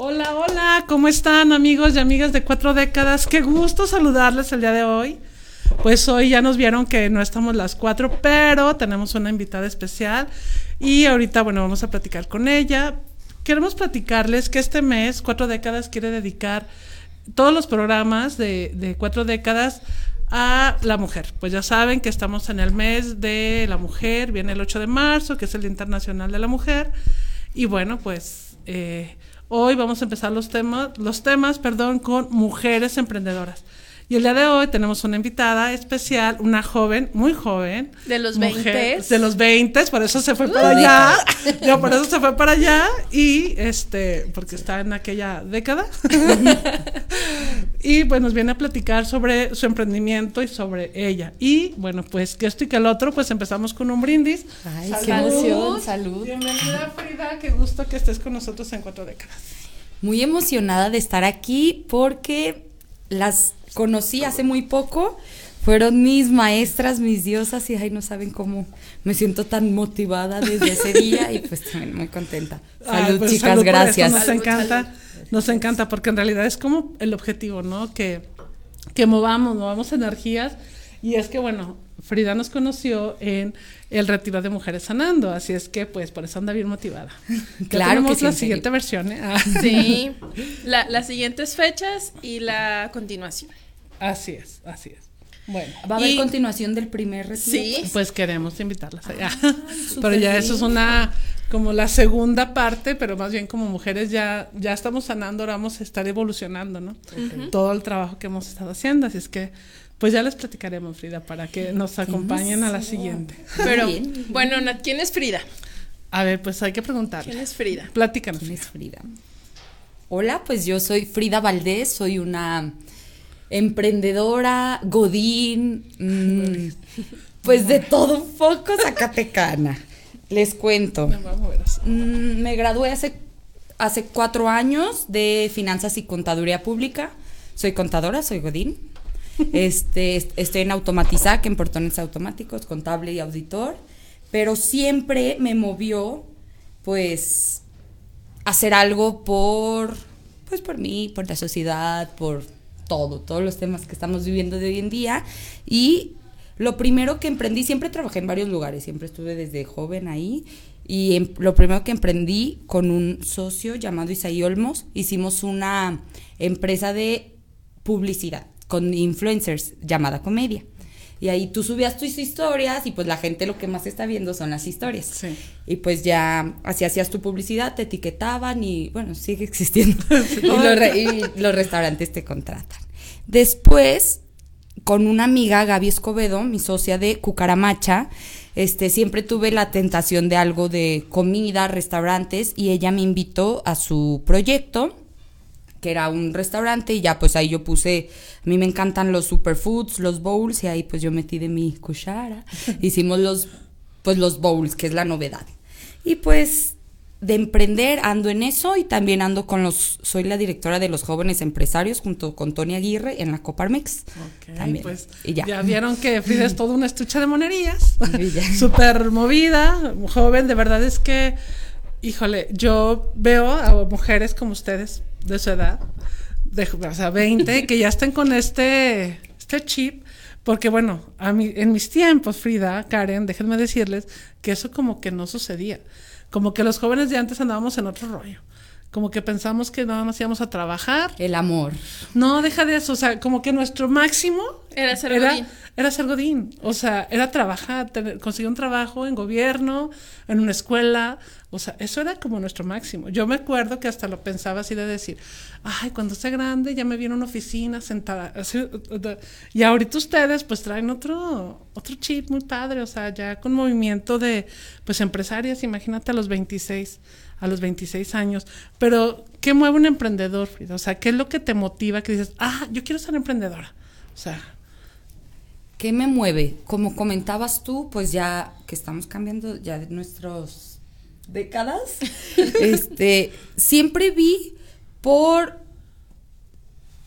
Hola, hola, ¿cómo están amigos y amigas de cuatro décadas? Qué gusto saludarles el día de hoy. Pues hoy ya nos vieron que no estamos las cuatro, pero tenemos una invitada especial y ahorita, bueno, vamos a platicar con ella. Queremos platicarles que este mes, cuatro décadas, quiere dedicar todos los programas de, cuatro décadas a la mujer. Pues ya saben que estamos en el mes de la mujer, viene el 8 de marzo, que es el Internacional de la Mujer. Y bueno, pues eh, hoy vamos a empezar los temas, los temas, perdón, con mujeres emprendedoras. Y el día de hoy tenemos una invitada especial, una joven, muy joven. De los mujer, 20s. De los 20, por eso se fue para allá. Yo por eso se fue para allá y este, porque está en aquella década. y pues nos viene a platicar sobre su emprendimiento y sobre ella. Y bueno, pues que esto y que el otro, pues empezamos con un brindis. Ay, qué emoción, salud. Bienvenida Frida, qué gusto que estés con nosotros en cuatro décadas. Muy emocionada de estar aquí porque las conocí hace muy poco. Fueron mis maestras, mis diosas y ay, no saben cómo me siento tan motivada desde ese día y pues también muy contenta. Ay, pues, chicas, salud por gracias. Nos encanta, nos encanta porque en realidad es como el objetivo, ¿no? Que, que movamos, movamos energías. Y es que, bueno, Frida nos conoció en el retiro de Mujeres Sanando, así es que, pues, por eso anda bien motivada. Ya Claro tenemos que sí, la siguiente versión, ¿eh? Ah, Sí, la- las siguientes fechas y la continuación. así es, así es. Bueno, ¿Va a haber Y- continuación del primer retiro? Sí. pues queremos invitarlas allá. Ah, pero ya eso es una, como la segunda parte, pero más bien como mujeres ya, ya estamos sanando, ahora vamos a estar evolucionando, ¿no? Todo el trabajo que hemos estado haciendo, así es que, pues ya les platicaremos, Frida, para que nos acompañen a la siguiente. Pero, bueno, Nat, ¿quién es Frida? A ver, pues hay que ¿Quién preguntarle. es Frida? Platícanos. ¿Quién es Frida? Hola, pues yo soy Frida Valdés, soy una emprendedora, godín, mm, pues de todo un poco zacatecana. Les cuento. Me voy a mover así. Mm, me gradué hace, hace cuatro años de finanzas y contaduría pública. Soy contadora, soy Godín. Este, est- estoy en Automatizac, en portones automáticos, contable y auditor. Pero siempre me movió, pues, hacer algo por, pues, por mí, por la sociedad, por todo, todos los temas que estamos viviendo de hoy en día. Y lo primero que emprendí, siempre trabajé en varios lugares, siempre estuve desde joven ahí. Y em- lo primero que emprendí con un socio llamado Isaí Olmos, hicimos una empresa de publicidad con influencers llamada Comedia. Y ahí tú subías tus historias y pues la gente lo que más está viendo son las historias. Sí. Y pues ya así hacías tu publicidad, te etiquetaban y bueno, sigue existiendo. y, los re- y los restaurantes te contratan. Después, con una amiga, Gaby Escobedo, mi socia de Cucaramacha, este, siempre tuve la tentación de algo de comida, restaurantes, y ella me invitó a su proyecto que era un restaurante y ya pues ahí yo puse, a mí me encantan los superfoods, los bowls y ahí pues yo metí de mi cuchara, hicimos los pues los bowls, que es la novedad. Y pues de emprender ando en eso y también ando con los, soy la directora de los jóvenes empresarios junto con Tony Aguirre en la Coparmex. También. pues y ya. ya. vieron que Frida es toda una estucha de monerías. Súper movida, joven, de verdad es que, híjole, yo veo a mujeres como ustedes de su edad, de, o sea, 20, que ya estén con este, este chip, Porque bueno, a mí, en mis tiempos, Frida, Karen, déjenme decirles que eso como que no sucedía. Como que los jóvenes de antes andábamos en otro rollo. Como que pensamos que nada más íbamos a trabajar. El amor. No, deja de eso. O sea, como que nuestro máximo Era ser era, godín. era ser godín. O sea, era trabajar, tener- conseguir un trabajo en gobierno, en una escuela. O sea, eso era como nuestro máximo. Yo me acuerdo que hasta lo pensaba así de decir, ay, cuando sea grande ya me viene una oficina sentada. Y ahorita ustedes pues traen otro, otro chip muy padre. O sea, ya con movimiento de pues empresarias, imagínate a los 26 a los 26 años. Pero, ¿qué mueve un emprendedor, Frida? O sea, ¿qué es lo que te motiva que dices, ah, yo quiero ser emprendedora? O sea, ¿Qué me mueve? Como comentabas tú, pues ya que estamos cambiando ya de nuestros décadas, este, siempre vi por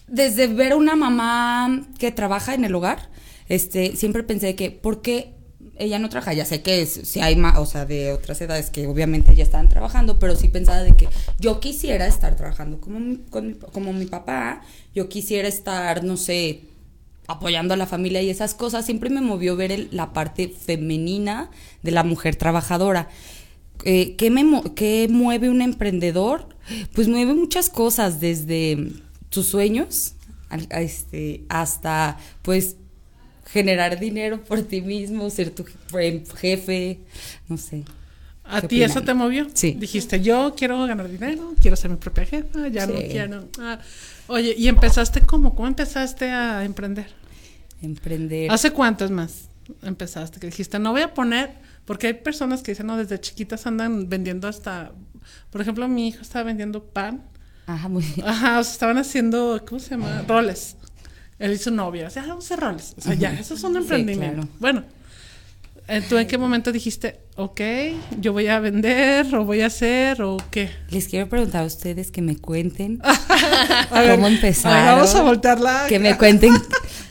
desde ver a una mamá que trabaja en el hogar, este, siempre pensé que ¿por qué ella no trabaja? Ya sé que si hay más, o sea, de otras edades que obviamente ya estaban trabajando, pero sí pensaba de que yo quisiera estar trabajando como mi, con mi- como mi papá, yo quisiera estar, no sé, apoyando a la familia y esas cosas, siempre me movió ver la parte femenina de la mujer trabajadora. Eh, ¿qué, me qué mueve un emprendedor? Pues mueve muchas cosas, desde tus sueños a este, hasta pues generar dinero por ti mismo, ser tu je- jefe, no sé. ¿a ¿Qué ti eso te movió? Sí. Dijiste, yo quiero ganar dinero, quiero ser mi propia jefa, ya no quiero. ah. Oye, ¿y empezaste cómo? ¿Cómo empezaste a emprender? Emprender. ¿Hace cuántos más empezaste? Que dijiste, no voy a poner, porque hay personas que dicen, no, desde chiquitas andan vendiendo hasta, por ejemplo, mi hijo estaba vendiendo pan. Ajá, muy Ajá, o sea, estaban haciendo, ¿cómo se llama? Roles. Él y su novia, o sea, "Ah, vamos a hacer roles. O sea, ya, eso es un Sí, emprendimiento. claro. Bueno, eh, ¿tú en qué momento dijiste, ok, yo voy a vender, o voy a hacer, o qué? Les quiero preguntar a ustedes que me cuenten A ver, cómo a ver, empezaron. vamos a voltearla. Que me cuenten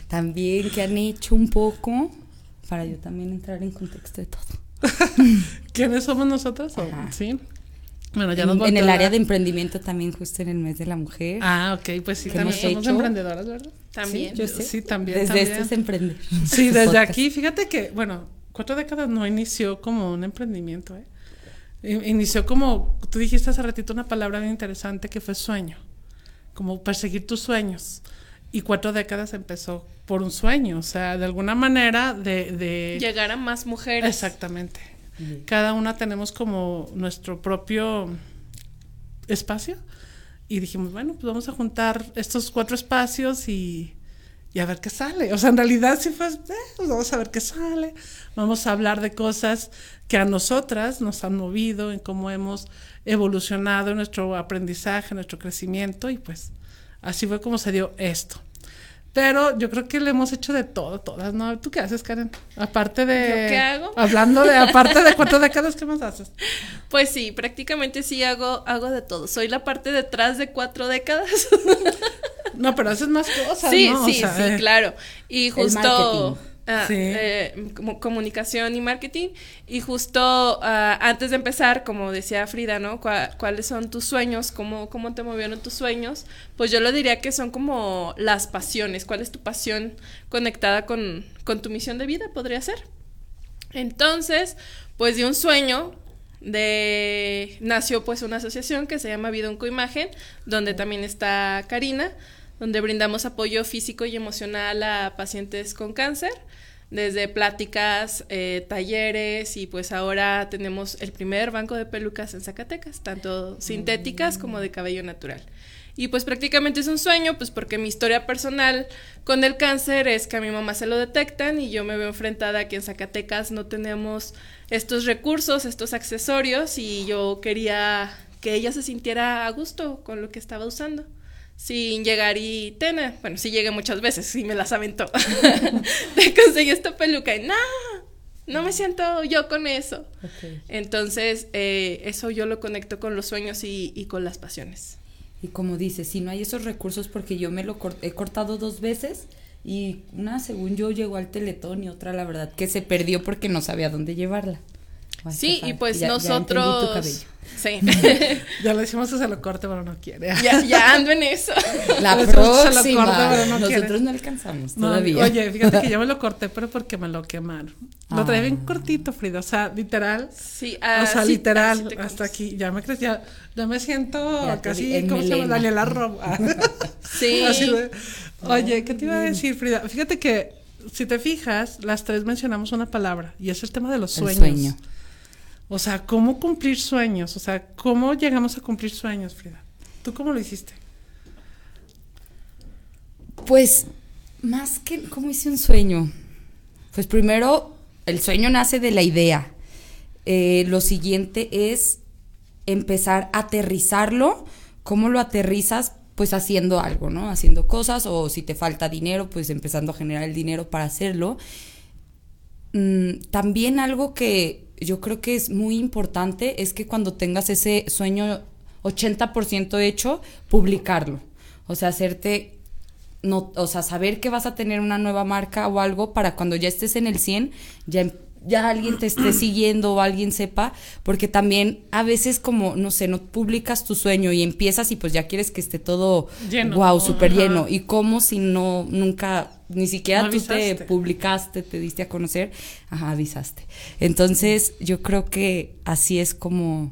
también qué han hecho un poco para yo también entrar en contexto de todo. ¿Quiénes somos nosotros? Ajá. Sí. Bueno, ya nos En, en el área de emprendimiento también justo en el mes de la mujer. Ah, ok, pues sí, ¿Qué también somos hecho? emprendedoras, ¿verdad? También. yo sé. Sí, también. Desde también. esto es emprender. Sí, Este desde podcast. aquí, fíjate que, bueno, cuatro décadas no inició como un emprendimiento, ¿eh? Inició como, tú dijiste hace ratito una palabra bien interesante que fue sueño, como perseguir tus sueños. Y cuatro décadas empezó por un sueño, o sea, de alguna manera de... de Llegar a más mujeres. Exactamente. Cada una tenemos como nuestro propio espacio y dijimos, bueno, pues vamos a juntar estos cuatro espacios y, y a ver qué sale. O sea, en realidad sí fue, eh, pues vamos a ver qué sale. Vamos a hablar de cosas que a nosotras nos han movido, en cómo hemos evolucionado en nuestro aprendizaje, en nuestro crecimiento y pues así fue como se dio esto. Pero yo creo que le hemos hecho de todo, todas, ¿no? ¿Tú qué haces, Karen? Aparte de... ¿Yo qué hago? Hablando de, aparte de cuatro décadas, ¿qué más haces? Pues sí, prácticamente sí hago, hago de todo. Soy la parte detrás de cuatro décadas. No, pero haces más cosas, sí, ¿no? O sí, sea, sí, eh, claro. Y justo. Ah, Sí. eh, como comunicación y marketing. Y justo ah, antes de empezar, como decía Frida, ¿no? ¿Cuáles son tus sueños? ¿Cómo, ¿Cómo te movieron tus sueños? Pues yo lo diría que son como las pasiones. ¿Cuál es tu pasión conectada con, con tu misión de vida? Podría ser. Entonces, pues de un sueño de nació pues una asociación que se llama Vida Onco Imagen, donde también está Karina, donde brindamos apoyo físico y emocional a pacientes con cáncer, desde pláticas, eh, talleres y pues ahora tenemos el primer banco de pelucas en Zacatecas, tanto sintéticas como de cabello natural. Y pues prácticamente es un sueño, pues porque mi historia personal con el cáncer es que a mi mamá se lo detectan y yo me veo enfrentada a que en Zacatecas no tenemos estos recursos, estos accesorios y yo quería que ella se sintiera a gusto con lo que estaba usando. Sin llegar y tena, bueno, sí llegué muchas veces y me las aventó. Te conseguí esta peluca y no, no me siento yo con eso. Entonces, eh, eso yo lo conecto con los sueños y, y con las pasiones. Y como dices, si no hay esos recursos, porque yo me lo cor- he cortado dos veces y una, según yo, llegó al teletón y otra, la verdad, que se perdió porque no sabía dónde llevarla. Ay, Sí, y pues Ya- ya nosotros... tu cabello. Sí. Ya le decimos que se lo corte, pero no quiere. ya, ya ando en eso. La se lo corta, próxima. pero no Nosotros quiere. no alcanzamos No, todavía. Oye, fíjate que yo me lo corté, pero porque me lo quemaron. Lo traía bien Ah. cortito, Frida. O sea, literal. Sí, o sea, literal, hasta aquí. Ya me crees, ya, ya me siento Ya casi, en ¿cómo se llama? Daniela Rob. Sí. Así de- Oye, ¿qué te iba a decir, Frida? Fíjate que, si te fijas, las tres mencionamos una palabra, y es el tema de los El sueños. sueño. O sea, ¿cómo cumplir sueños? O sea, ¿cómo llegamos a cumplir sueños, Frida? ¿Tú cómo lo hiciste? Pues, más que, ¿cómo hice un sueño? Pues primero, el sueño nace de la idea. Eh, lo siguiente es empezar a aterrizarlo. ¿Cómo lo aterrizas? Pues haciendo algo, ¿no? Haciendo cosas o si te falta dinero, pues empezando a generar el dinero para hacerlo. Mm, también algo que yo creo que es muy importante es que cuando tengas ese sueño 80% hecho, publicarlo. O sea, hacerte no, o sea, saber que vas a tener una nueva marca o algo para cuando ya estés en el 100, ya, ya alguien te esté siguiendo o alguien sepa, porque también a veces como, no sé, no publicas tu sueño y empiezas y pues ya quieres que esté todo Lleno. wow, súper lleno. Y como si no, nunca, ni siquiera No tú te publicaste, te diste a conocer, ajá, avisaste. Entonces, yo creo que así es como...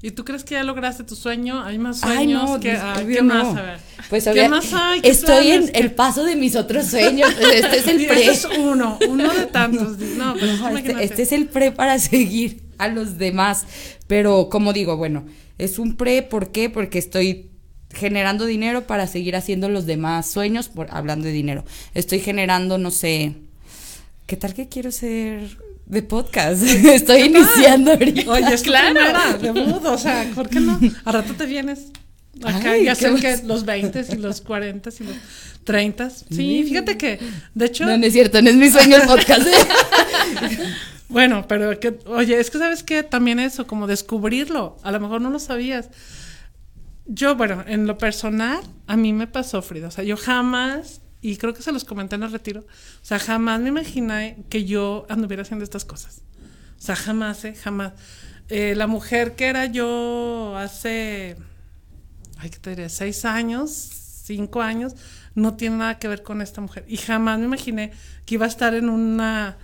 ¿Y tú crees que ya lograste tu sueño? ¿Hay más Ay, sueños? no, ¿Qué, pues, ¿qué no. más? A ver. Pues ¿Qué obvia- más hay? ¿Qué Estoy en el paso de mis otros sueños. Este es el pre. ese es uno, uno de tantos. No, pues No, este, este es el pre para seguir a los demás. Pero como digo, bueno, es un pre, ¿por qué? Porque estoy generando dinero para seguir haciendo los demás sueños, por, hablando de dinero. Estoy generando, no sé, ¿qué tal que quiero ser de podcast? estoy iniciando ahorita. Oye, es Claro. primera debut, o sea, ¿por qué no? A rato te vienes. Acá Ay, ya qué sé bueno. que los 20 y los 40 y los 30. Sí, fíjate que, de hecho, No, no es cierto, no es mi sueño el podcast. bueno, pero que, oye, es que sabes que también eso, como descubrirlo, a lo mejor no lo sabías. Yo, bueno, en lo personal, a mí me pasó, Frida, o sea, yo jamás, y creo que se los comenté en el retiro, o sea, jamás me imaginé que yo anduviera haciendo estas cosas. O sea, jamás, ¿eh? Jamás. Eh, la mujer que era yo hace, ay, ¿qué te diré? Seis años, cinco años, no tiene nada que ver con esta mujer. Y jamás me imaginé que iba a estar en una,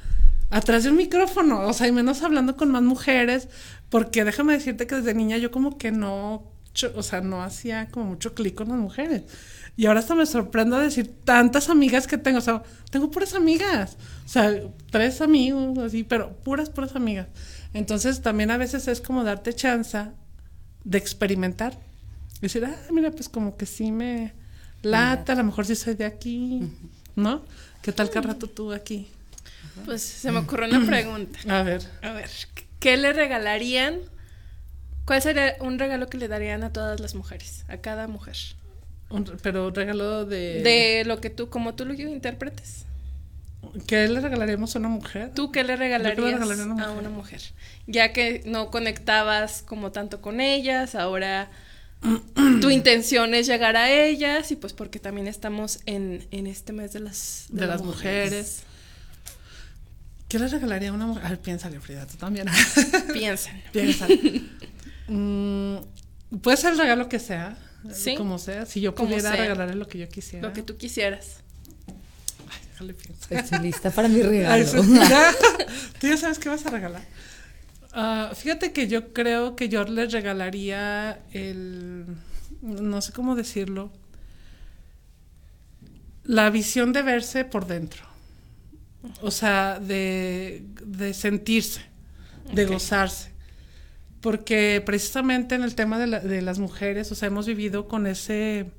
atrás de un micrófono, o sea, y menos hablando con más mujeres, porque déjame decirte que desde niña yo como que no, o sea, no hacía como mucho clic con las mujeres. Y ahora hasta me sorprendo de decir tantas amigas que tengo, o sea, tengo puras amigas, o sea, tres amigos, así, pero puras, puras amigas. Entonces también a veces es como darte chance de experimentar. Decir, ah, mira, pues como que sí me lata, a lo mejor sí soy de aquí, ¿no? ¿Qué tal que rato tú aquí? Pues se me ocurrió una pregunta. A ver. A ver, ¿qué le regalarían? ¿Cuál sería un regalo que le darían a todas las mujeres? A cada mujer. Un- pero regalo de... De lo que tú, como tú lo interpretes. ¿Qué le regalaríamos a una mujer? ¿Tú qué le Yo qué le regalarías regalaría a una a mujer. una mujer? Ya que no conectabas como tanto con ellas, ahora tu intención es llegar a ellas y pues porque también estamos en, en este mes de las, De las mujeres. ¿Qué le regalaría a una mujer? A ver, piénsale, Frida, tú también. Piensen. Piensa. Mm, puede ser el regalo que sea, Sí. como sea. Si yo pudiera sea. regalarle lo que yo quisiera. Lo que tú quisieras. Ay, déjale pensar. Estoy lista para mi regalo. ¿Tú ya sabes qué vas a regalar? Ah, fíjate que yo creo que yo les regalaría el, no sé cómo decirlo, la visión de verse por dentro. O sea, de, de sentirse, de gozarse. Porque precisamente en el tema de, la- de las mujeres, o sea, hemos vivido con ese,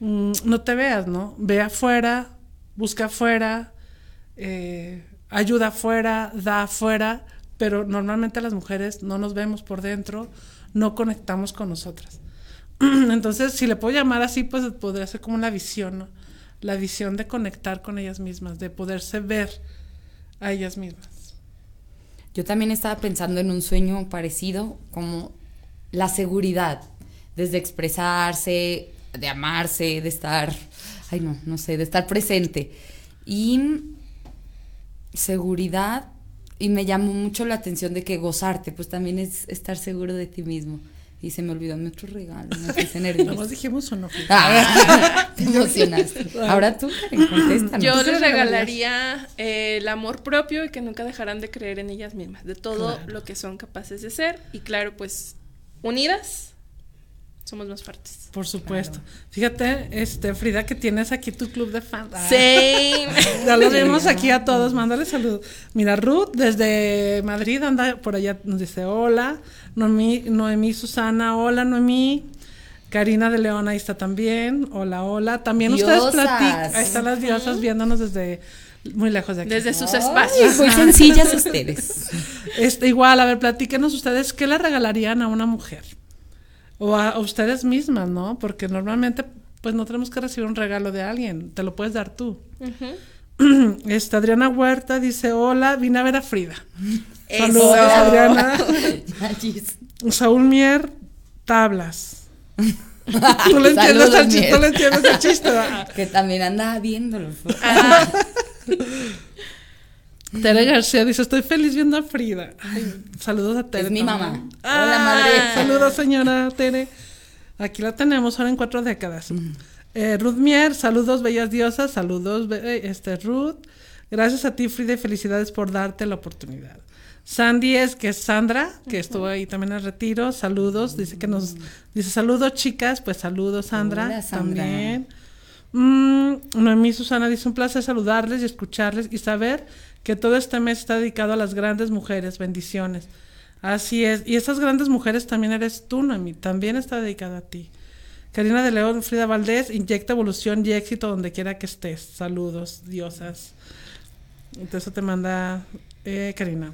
mm, no te veas, ¿no? Ve afuera, busca afuera, eh, ayuda afuera, da afuera, pero normalmente las mujeres no nos vemos por dentro, no conectamos con nosotras. Entonces, si le puedo llamar así, pues podría ser como una visión, ¿no? La visión de conectar con ellas mismas, de poderse ver a ellas mismas. Yo también estaba pensando en un sueño parecido, como la seguridad, desde expresarse, de amarse, de estar, ay no, no sé, de estar presente. Y seguridad y me llamó mucho la atención de que gozarte, pues también es estar seguro de ti mismo. Y se me olvidó mi otro regalo, me puse nerviosa. Nomás dijimos uno. Frida. Ah, te emocionaste. Ahora tú, Karen, contéstanos. Yo ¿Tú qué les le regalaría eh, el amor propio y que nunca dejarán de creer en ellas mismas, de todo Claro. lo que son capaces de ser. Y claro, pues unidas somos más fuertes. Por supuesto. Fíjate, este, Frida, que tienes aquí tu club de fans. Ah. Sí. Ya los vemos aquí a todos, mándale saludos. Mira, Ruth desde Madrid anda por allá, nos dice hola. Noemí, Noemí Susana, hola Noemí. Karina de León ahí está también. Hola, hola. También ustedes platican. Ahí están las diosas viéndonos desde muy lejos de aquí. Desde sus Ay, espacios. muy sencillas ustedes. Este, igual, a ver, platíquenos ustedes qué le regalarían a una mujer. O a, a ustedes mismas, ¿no? Porque normalmente, pues no tenemos que recibir un regalo de alguien, te lo puedes dar tú. Esta Adriana Huerta dice, hola, vine a ver a Frida. Eso. Saludos, Adriana. Saúl Mier, tablas. Tú le entiendes el chiste, tú le entiendes el chiste. Que también andaba viéndolo. Ah, Tere García dice, estoy feliz viendo a Frida. Ay, saludos a Tere. Es mi mamá. Ah, Hola, madre. Saludos, señora Tere. Aquí la tenemos ahora en cuatro décadas. Eh, Ruth Mier, saludos, bellas diosas. Saludos, eh, este, Ruth. Gracias a ti, Frida, y felicidades por darte la oportunidad. Sandy es que es Sandra, que estuvo ahí también en el retiro. Saludos, dice que nos dice saludos, chicas. Pues saludos, Sandra. Hola, Sandra. También. Mm, Noemí Susana dice un placer saludarles y escucharles y saber que todo este mes está dedicado a las grandes mujeres. Bendiciones. Así es. Y esas grandes mujeres también eres tú, Noemí. También está dedicada a ti. Karina de León, Frida Valdés, inyecta evolución y éxito donde quiera que estés. Saludos, diosas. Entonces eso te manda eh, Karina.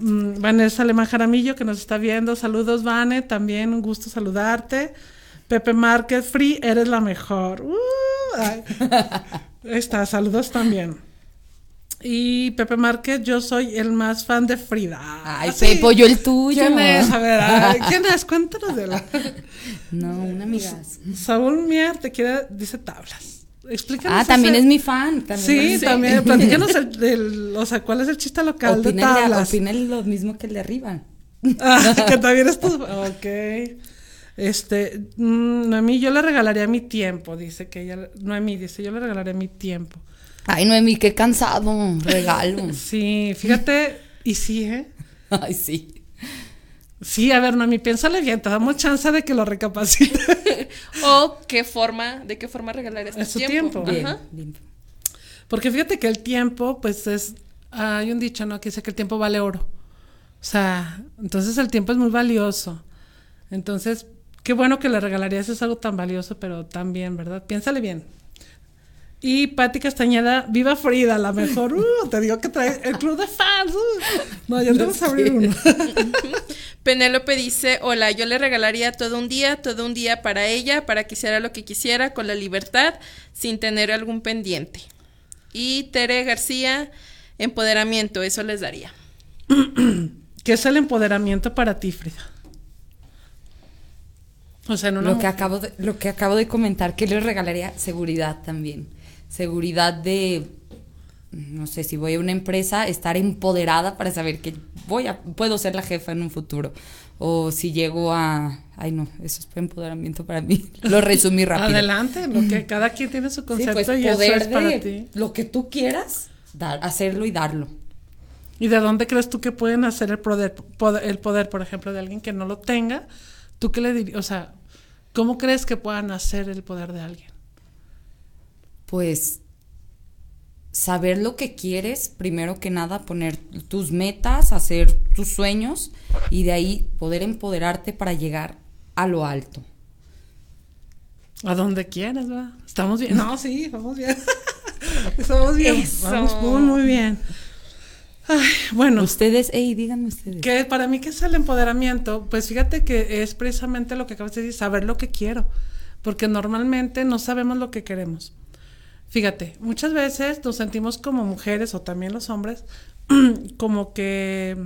Mm, Vanessa Alemán Jaramillo, que nos está viendo. Saludos, Vane. También un gusto saludarte. Pepe Márquez, Free, eres la mejor. Uh. Ahí está, saludos también. Y Pepe Márquez, yo soy el más fan de Frida. Ay, Sí. Pepo, yo el tuyo. ¿Quién es? A ver, ay, ¿quién es? Cuéntanos de la. No, una amiga. Saúl Mier te quiere, dice tablas. Explícanos. Ah, también ese- es mi fan. También Sí, también. Platícanos el, o sea, ¿cuál es el chiste local de Opina, tablas? opina lo mismo que el de arriba. Ah, que también es tu... Ok. Este, mm, Noemí, yo le regalaría mi tiempo, dice que ella... Noemí dice, yo le regalaría mi tiempo. Ay, Noemí, qué cansado. Regalo. Sí, fíjate, y sí, ¿eh? Ay, sí. Sí, a ver, Noemí, piénsale bien, te damos chance de que lo recapacite. o qué forma, de qué forma regalar este Es su tiempo. tiempo. Bien, Ajá. bien. Porque fíjate que el tiempo, pues es... Hay un dicho, ¿no? Que dice que el tiempo vale oro. O sea, entonces el tiempo es muy valioso. Entonces, qué bueno que le regalarías es algo tan valioso, pero también, ¿verdad? Piénsale bien. Y Patti Castañeda, viva Frida, la mejor. Uh, te digo que trae el club de fans. uh. No, ya te vamos a abrir uno. Penélope dice, hola, yo le regalaría todo un día, todo un día para ella, para que hiciera lo que quisiera con la libertad, sin tener algún pendiente. Y Tere García, empoderamiento, eso les daría. ¿Qué es el empoderamiento para ti, Frida? O sea, en una Lo que acabo de, lo que acabo de comentar, que le regalaría seguridad también. Seguridad de, no sé, si voy a una empresa, estar empoderada para saber que voy a, puedo ser la jefa en un futuro. O si llego a, ay no, eso es empoderamiento para mí. Lo resumí rápido. Adelante, lo que cada quien tiene su Sí, concepto pues y eso es para de ti. lo que tú quieras, dar, hacerlo y darlo. ¿Y de dónde crees tú que pueden hacer el poder, poder- el poder, por ejemplo, de alguien que no lo tenga? ¿Tú qué le dirías? O sea, ¿cómo crees que puedan hacer el poder de alguien? Pues saber lo que quieres, primero que nada poner tus metas, hacer tus sueños y de ahí poder empoderarte para llegar a lo alto. A donde quieras, ¿verdad? Estamos bien. No, sí, vamos bien. Estamos bien. Eso. Vamos muy, muy bien. Ay, bueno, Ustedes, hey, díganme ustedes. que para mí que es el empoderamiento, pues fíjate que es precisamente lo que acabas de decir, saber lo que quiero, porque normalmente no sabemos lo que queremos. Fíjate, muchas veces nos sentimos como mujeres o también los hombres, como que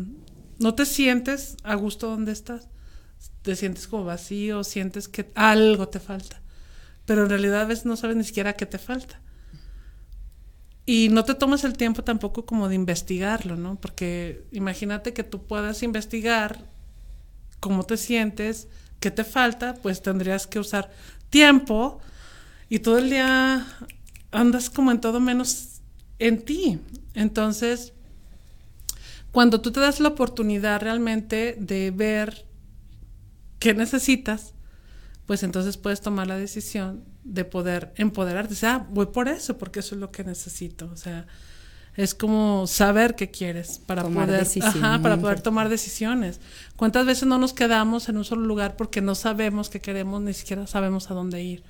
no te sientes a gusto donde estás, te sientes como vacío, sientes que algo te falta, pero en realidad a veces no sabes ni siquiera qué te falta. y no te tomas el tiempo tampoco como de investigarlo, ¿no? Porque imagínate que tú puedas investigar cómo te sientes, qué te falta, pues tendrías que usar tiempo y todo el día andas como en todo menos en ti. Entonces, cuando tú te das la oportunidad realmente de ver qué necesitas, pues entonces puedes tomar la decisión de poder empoderarte. O sea, voy por eso, porque eso es lo que necesito. O sea, es como saber qué quieres para Tomar poder, ajá, para poder tomar decisiones. ¿Cuántas veces no nos quedamos en un solo lugar porque no sabemos qué queremos, ni siquiera sabemos a dónde ir?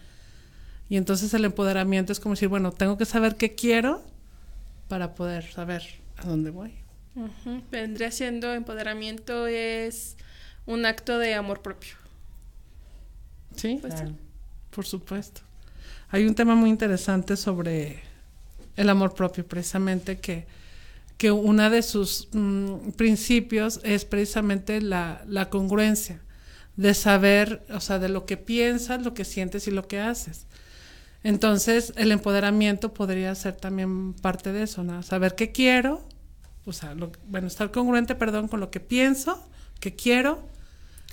Y entonces el empoderamiento es como decir, bueno, tengo que saber qué quiero para poder saber a dónde voy. Vendría siendo empoderamiento es un acto de amor propio. Sí, Pues Claro. sí. por supuesto. Hay un tema muy interesante sobre el amor propio, precisamente que, que uno de sus mm, principios es precisamente la, la congruencia, de saber, o sea, de lo que piensas, lo que sientes y lo que haces. Entonces, el empoderamiento podría ser también parte de eso, ¿no? Saber qué quiero, o sea, lo- bueno, estar congruente, perdón, con lo que pienso, que quiero,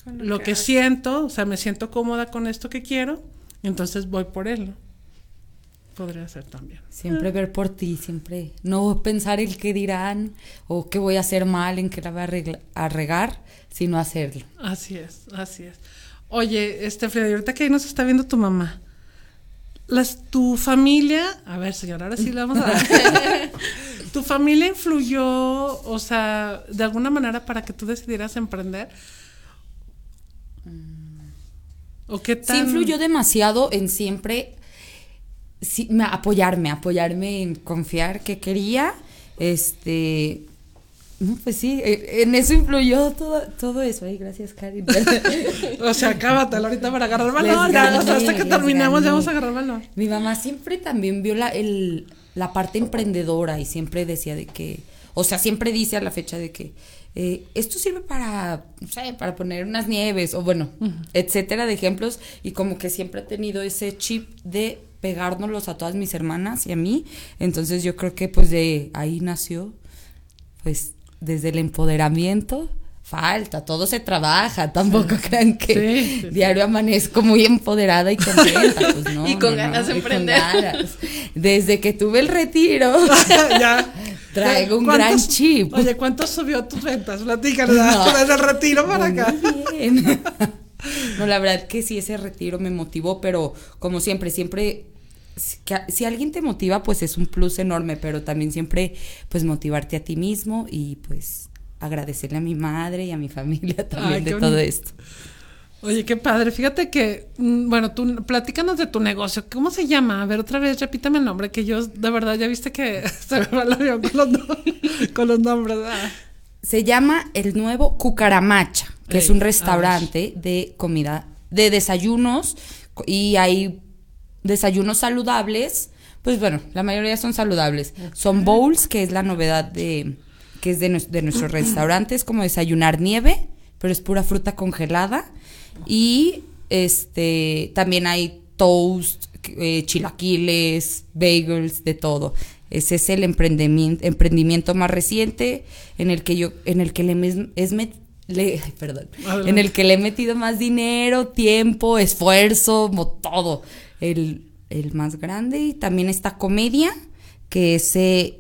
lo que siento, o sea, me siento cómoda con esto que quiero, y entonces voy por él, ¿no? Podría ser también. Siempre ver por ti, siempre no pensar el qué dirán o qué voy a hacer mal, en qué la voy a, arregla- a regar, sino hacerlo. Así es, así es. Oye, este Frida, y ahorita que ahí nos está viendo tu mamá, las, tu familia, a ver señora, ahora sí le vamos a dar. ¿Tu familia influyó, o sea, de alguna manera para que tú decidieras emprender? ¿O qué tal? Sí influyó demasiado en siempre sí, apoyarme, apoyarme en confiar que quería, este, pues sí, eh, en eso influyó todo, todo eso. Ay, gracias, Karin. O sea, cábatelo ahorita para agarrar valor. ya, o sea, gané, hasta que terminemos ya vamos a agarrar valor. Mi mamá siempre también vio la, el, la parte emprendedora y siempre decía de que, o sea, siempre dice a la fecha de que eh, esto sirve para, no sé, para poner unas nieves o bueno, etcétera de ejemplos y como que siempre ha tenido ese chip de pegárnoslos a todas mis hermanas y a mí. Entonces yo creo que pues de ahí nació, pues desde el empoderamiento. Falta, todo se trabaja, tampoco crean que Sí, sí, sí. diario amanezco muy empoderada y contenta, pues no. Y con no, ganas de emprender. ganas. Desde que tuve el retiro, ya. Traigo un ¿Cuántos- gran chip. Oye, ¿cuánto subió tus ventas? Platícanos, No. desde el retiro para acá. Bien. No, la verdad que sí, ese retiro me motivó, pero como siempre, siempre, si, alguien te motiva, pues es un plus enorme, pero también siempre, pues motivarte a ti mismo y pues agradecerle a mi madre y a mi familia también Ay, de todo bonito. esto. Oye, qué padre. Fíjate que, mm, bueno, tú platícanos de tu negocio. ¿Cómo se llama? A ver, otra vez, repítame el nombre, que yo, de verdad, ya viste que se me va el avión con los, con los nombres. Ah. Se llama el nuevo Cucaramacha, que Ey, es un restaurante de comida, de desayunos y hay desayunos saludables. Pues bueno, la mayoría son saludables. Son bowls, que es la novedad de que es de, nues- de nuestro restaurante, es como desayunar nieve, pero es pura fruta congelada y este también hay toast, eh, chilaquiles, bagels, de todo. Ese es el emprendimiento, emprendimiento más reciente en el que yo, en el que le, mes- es met- le- perdón, en el que le he metido más dinero, tiempo, esfuerzo, todo. El, el más grande y también esta comedia que ese,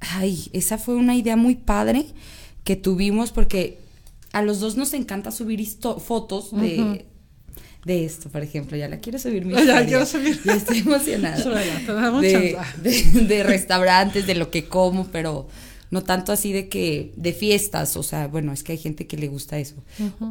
ay, esa fue una idea muy padre que tuvimos porque a los dos nos encanta subir fotos de, de esto, por ejemplo. Ya la quiero subir mi Ya quiero subir. Ya estoy emocionada. De, de, de restaurantes, de lo que como, pero no tanto así de que, de fiestas, o sea, bueno, es que hay gente que le gusta eso.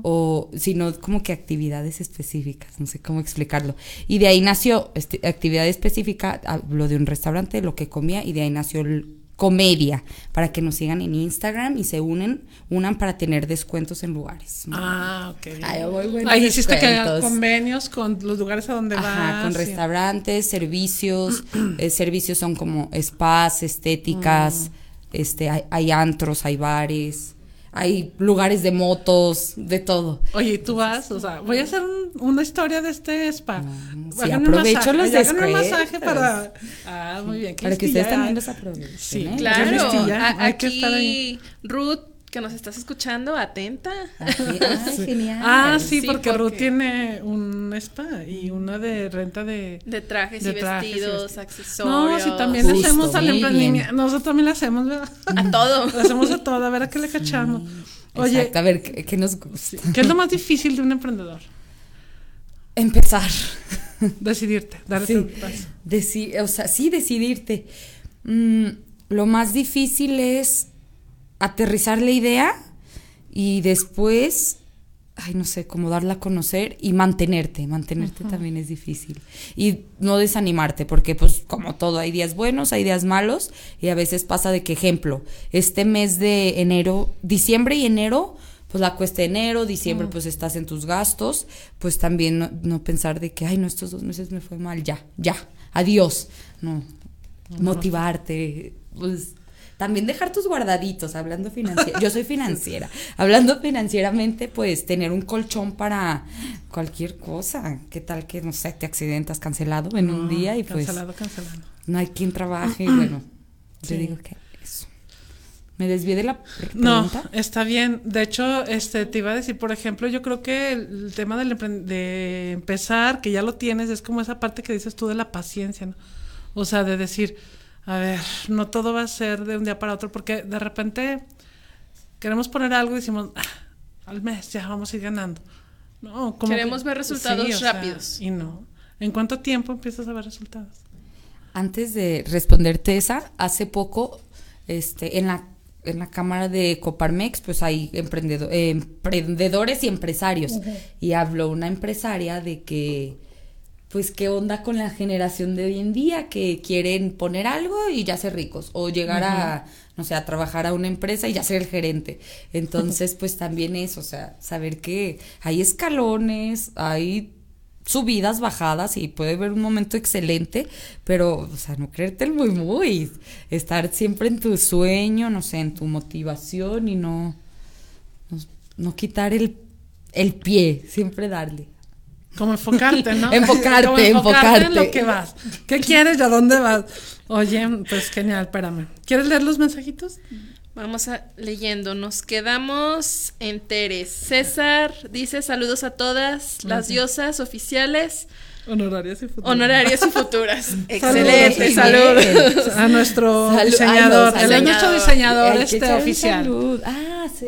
O, sino como que actividades específicas, no sé cómo explicarlo. Y de ahí nació, este, actividad específica, hablo de un restaurante, lo que comía, y de ahí nació el comedia, para que nos sigan en Instagram y se unen, unan para tener descuentos en lugares. Ah, ok. Ay, muy buenos Ahí hiciste que convenios con los lugares a donde Ajá, vas. con restaurantes, servicios. eh, servicios son como spas, estéticas, este, hay, hay antros, hay bares, hay lugares de motos, de todo. Oye, ¿y tú vas? O sea, voy a hacer un- una historia de este spa. háganme aprovecho masaje, los un masaje para. Ah, muy bien. Para que ustedes también los aprovechen. Sí, ¿eh? claro. Hay que estar ahí. Ruth, que nos estás escuchando, atenta. Así, ay, genial. Ah, sí, Sí, porque, Ruth tiene un spa y una de renta de. De trajes de y trajes y vestidos, accesorios. No, sí, también le Justo, hacemos al emprendimiento. Nosotros también le hacemos, ¿verdad? A todo. Le hacemos a todo, a ver a qué le cachamos. Oye, Exacto, a ver, ¿qué, qué nos gusta? ¿qué es lo más difícil de un emprendedor? Empezar. Decidirte, darte Sí. Deci- o sea, sí, decidirte. Mm, lo más difícil es aterrizar la idea y después, ay, no sé, como darla a conocer y mantenerte. Mantenerte también es difícil. Y no desanimarte, porque pues como todo, hay días buenos, hay días malos y a veces pasa de que, ejemplo, este mes de enero, diciembre y enero, pues la cuesta de enero, diciembre, pues estás en tus gastos, pues también no, no pensar de que, ay, no, estos dos meses me fue mal, ya, ya, adiós. No, motivarte, pues también dejar tus guardaditos, hablando financiera. Yo soy financiera. Hablando financieramente, pues tener un colchón para cualquier cosa. ¿Qué tal que, no sé, te accidentas cancelado en un día y pues Cancelado, cancelado. no hay quien trabaje? y bueno, Sí. yo digo que eso. Me desvié de la pre- No, pregunta. está bien. De hecho, este te iba a decir, por ejemplo, yo creo que el, tema del de empezar, que ya lo tienes, es como esa parte que dices tú de la paciencia, ¿no? O sea, de decir, a ver, no todo va a ser de un día para otro, porque de repente queremos poner algo y decimos, "Ah, al mes ya vamos a ir ganando. No, como Queremos ver resultados sea, rápidos. y no. ¿En cuánto tiempo empiezas a ver resultados? Antes de responderte esa, hace poco, este, en la en la cámara de Coparmex, pues hay emprendedo- eh, emprendedores y empresarios. Y habló una empresaria de que, pues, qué onda con la generación de hoy en día, que quieren poner algo y ya ser ricos, o llegar a, no sé, a trabajar a una empresa y ya ser el gerente. Entonces, pues también es, o sea, saber que hay escalones, hay subidas, bajadas y puede haber un momento excelente, pero, o sea, no creerte el muy muy, estar siempre en tu sueño, no sé, en tu motivación y no, no, no quitar el, el pie, siempre darle. Como enfocarte, ¿no? Enfocarte, Como enfocarte en enfocarte. lo que vas. ¿Qué quieres y a dónde vas? Oye, pues genial, espérame. ¿Quieres leer los mensajitos? Vamos a leyendo. Nos quedamos enteres. César dice saludos a todas las diosas oficiales, Honorarias y futuras. honorarias y futuras. Excelente, Saludos. saludos. A nuestro Salud- diseñador. Es salud. nuestro diseñador este oficial. salud. Ah, sí.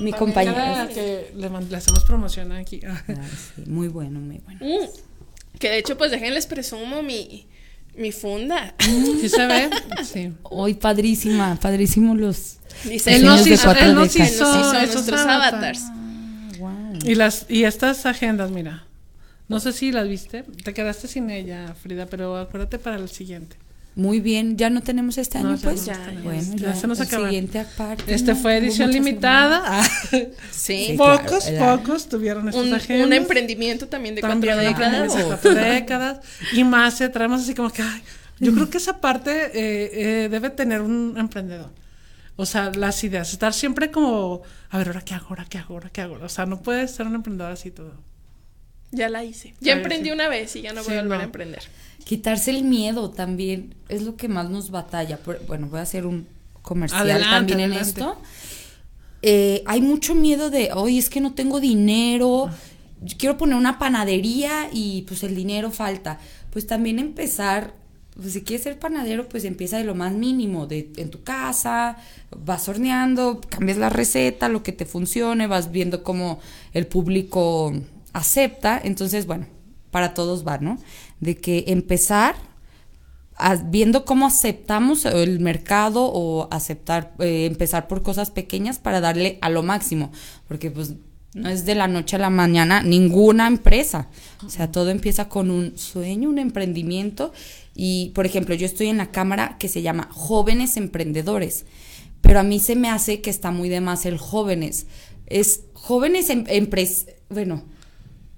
Mi compañera. que le, le hacemos promoción aquí. Ah, sí, muy bueno, muy bueno. Mm, Que de hecho, pues déjenles presumo mi, mi funda. ¿Sí se ve? Sí. Hoy padrísima, padrísimo los Dice, Él nos hizo, él nos hizo, Él nos hizo esos nuestros avatars. wow. Y, las, y estas agendas, mira. No sé si las viste. Te quedaste sin ella, Frida, pero acuérdate para el siguiente. Muy bien, ya no tenemos este año, ya pues. no tenemos. bueno, Ya ya, se nos siguiente aparte. Este ¿no? fue edición limitada. Ah, Sí. Pocos, pocos tuvieron estas Un, agendas. un emprendimiento también de También cuatro décadas. de cuatro décadas. Y más, eh, traemos así como que, ay, yo creo que esa parte eh, eh, debe tener un emprendedor. O sea, las ideas, estar siempre como, a ver, ahora qué hago, ahora qué hago, ahora qué hago. O sea, no puedes ser un emprendedor así todo. Ya la hice. Ya emprendí sí. una vez y ya no voy Sí, a volver no. a emprender. Quitarse el miedo también es lo que más nos batalla. Bueno, voy a hacer un comercial Adelante, también en adelante. esto. Eh, hay mucho miedo de, oye, es que no tengo dinero, yo quiero poner una panadería y pues el dinero falta. Pues también empezar, pues si quieres ser panadero, pues empieza de lo más mínimo, de en tu casa, vas horneando, cambias la receta, lo que te funcione, vas viendo cómo el público acepta. Entonces, bueno, para todos va, ¿no? De que empezar viendo cómo aceptamos el mercado o aceptar, eh, empezar por cosas pequeñas para darle a lo máximo, porque pues no es de la noche a la mañana ninguna empresa, o sea, todo empieza con un sueño, un emprendimiento. Y, por ejemplo, yo estoy en la cámara que se llama Jóvenes Emprendedores, pero a mí se me hace que está muy de más el jóvenes, es jóvenes em- empres, bueno,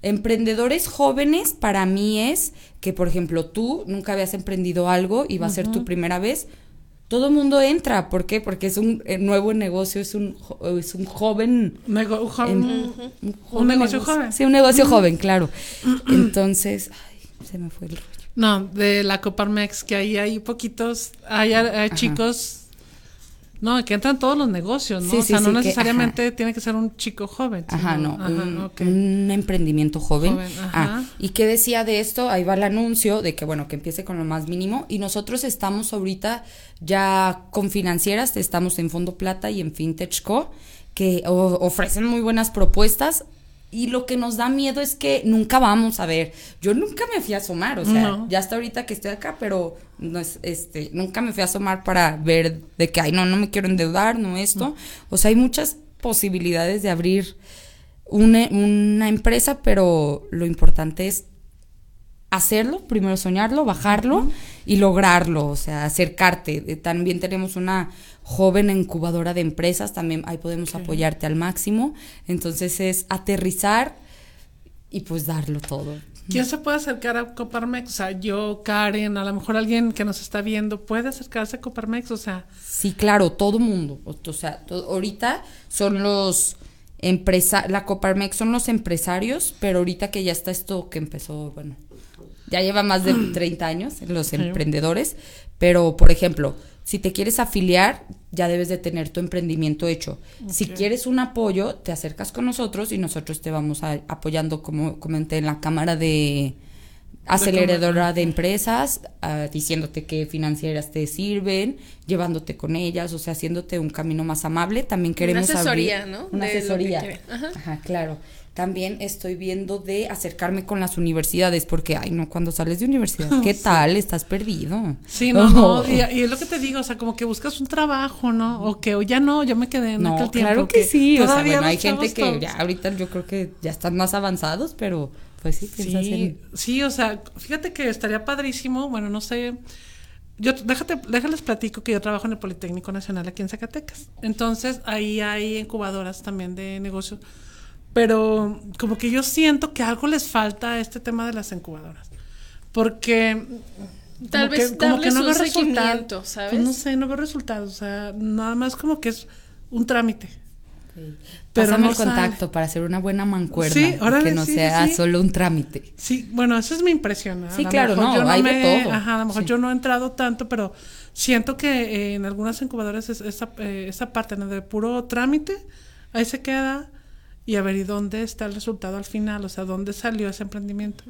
Emprendedores jóvenes para mí es que, por ejemplo, tú nunca habías emprendido algo y va a ser tu primera vez. Todo el mundo entra. ¿Por qué? Porque es un eh, nuevo negocio, es un, es un joven. Nego- un joven- un negocio negocio. joven. Sí, un negocio joven, claro. Entonces, ay, se me fue el rollo. No, de la Coparmex, que ahí hay poquitos, hay, hay chicos, no, que entran todos los negocios, ¿no? Sí, o sea, sí, no sí, que- necesariamente tiene que ser un chico joven. Ajá, no, ajá, un, ok. un emprendimiento joven. Joven, ajá. Ah, ¿y qué decía de esto? Ahí va el anuncio de que, bueno, que empiece con lo más mínimo. Y nosotros estamos ahorita ya con financieras, estamos en Fondo Plata y en Fintech Co, que ofrecen muy buenas propuestas. Y lo que nos da miedo es que nunca vamos a ver. Yo nunca me fui a asomar, o sea, No. ya hasta ahorita que estoy acá, pero no es, este, nunca me fui a asomar para ver de que, ay, no, no me quiero endeudar, no esto. O sea, hay muchas posibilidades de abrir una, una empresa, pero lo importante es hacerlo, primero soñarlo, bajarlo y lograrlo, o sea, acercarte. Eh, También tenemos una joven incubadora de empresas, también ahí podemos apoyarte al máximo. Entonces es aterrizar y pues darlo todo. ¿Quién se puede acercar a Coparmex? O sea, yo, Karen, a lo mejor alguien que nos está viendo puede acercarse a Coparmex, o sea, Sí, claro, todo mundo. O, sea, ahorita son los empresa la Coparmex son los empresarios, pero ahorita que ya está esto que empezó, bueno, ya lleva más de 30 años los emprendedores, pero por ejemplo, si te quieres afiliar, ya debes de tener tu emprendimiento hecho. Si quieres un apoyo, te acercas con nosotros y nosotros te vamos a- apoyando, como comenté, en la Cámara de aceleradora de empresas, ah, diciéndote qué financieras te sirven, llevándote con ellas, o sea, haciéndote un camino más amable. También queremos asesoría, abrir ¿no? una De asesoría. Ajá. Ajá, claro. También estoy viendo de acercarme con las universidades, porque, ay, no, cuando sales de universidad, ¿qué tal? Estás perdido. sí, no, no, y, y es lo que te digo, o sea, como que buscas un trabajo, ¿no? O que o ya no, yo me quedé en No, aquel tiempo. claro que sí. O sea, bueno, hay gente que todos- ya ahorita yo creo que ya están más avanzados, pero pues sí, piensas Sí, en... sí, o sea, fíjate que estaría padrísimo, bueno, no sé, yo déjate, déjales platico que yo trabajo en el Politécnico Nacional aquí en Zacatecas. Entonces, ahí hay incubadoras también de negocios, pero como que yo siento que algo les falta a este tema de las incubadoras. Porque Tal como vez que, como darles que no un veo resultados, seguimiento, ¿sabes? Pues no sé, no veo resultados, o sea, nada más como que es un trámite. Pero Pásame no el sale. contacto para hacer una buena mancuerna. Sí, órale, que no sí, sí, sea sí. solo un trámite. Sí, bueno, esa es mi impresión. Sí, claro, no, yo no hay de me- todo. Ajá, a lo mejor Sí. yo no he entrado tanto, pero siento que eh, en algunas incubadoras es- esa, eh, esa parte ¿no? de puro trámite, ahí se queda y a ver, ¿y dónde está el resultado al final? O sea, ¿dónde salió ese emprendimiento?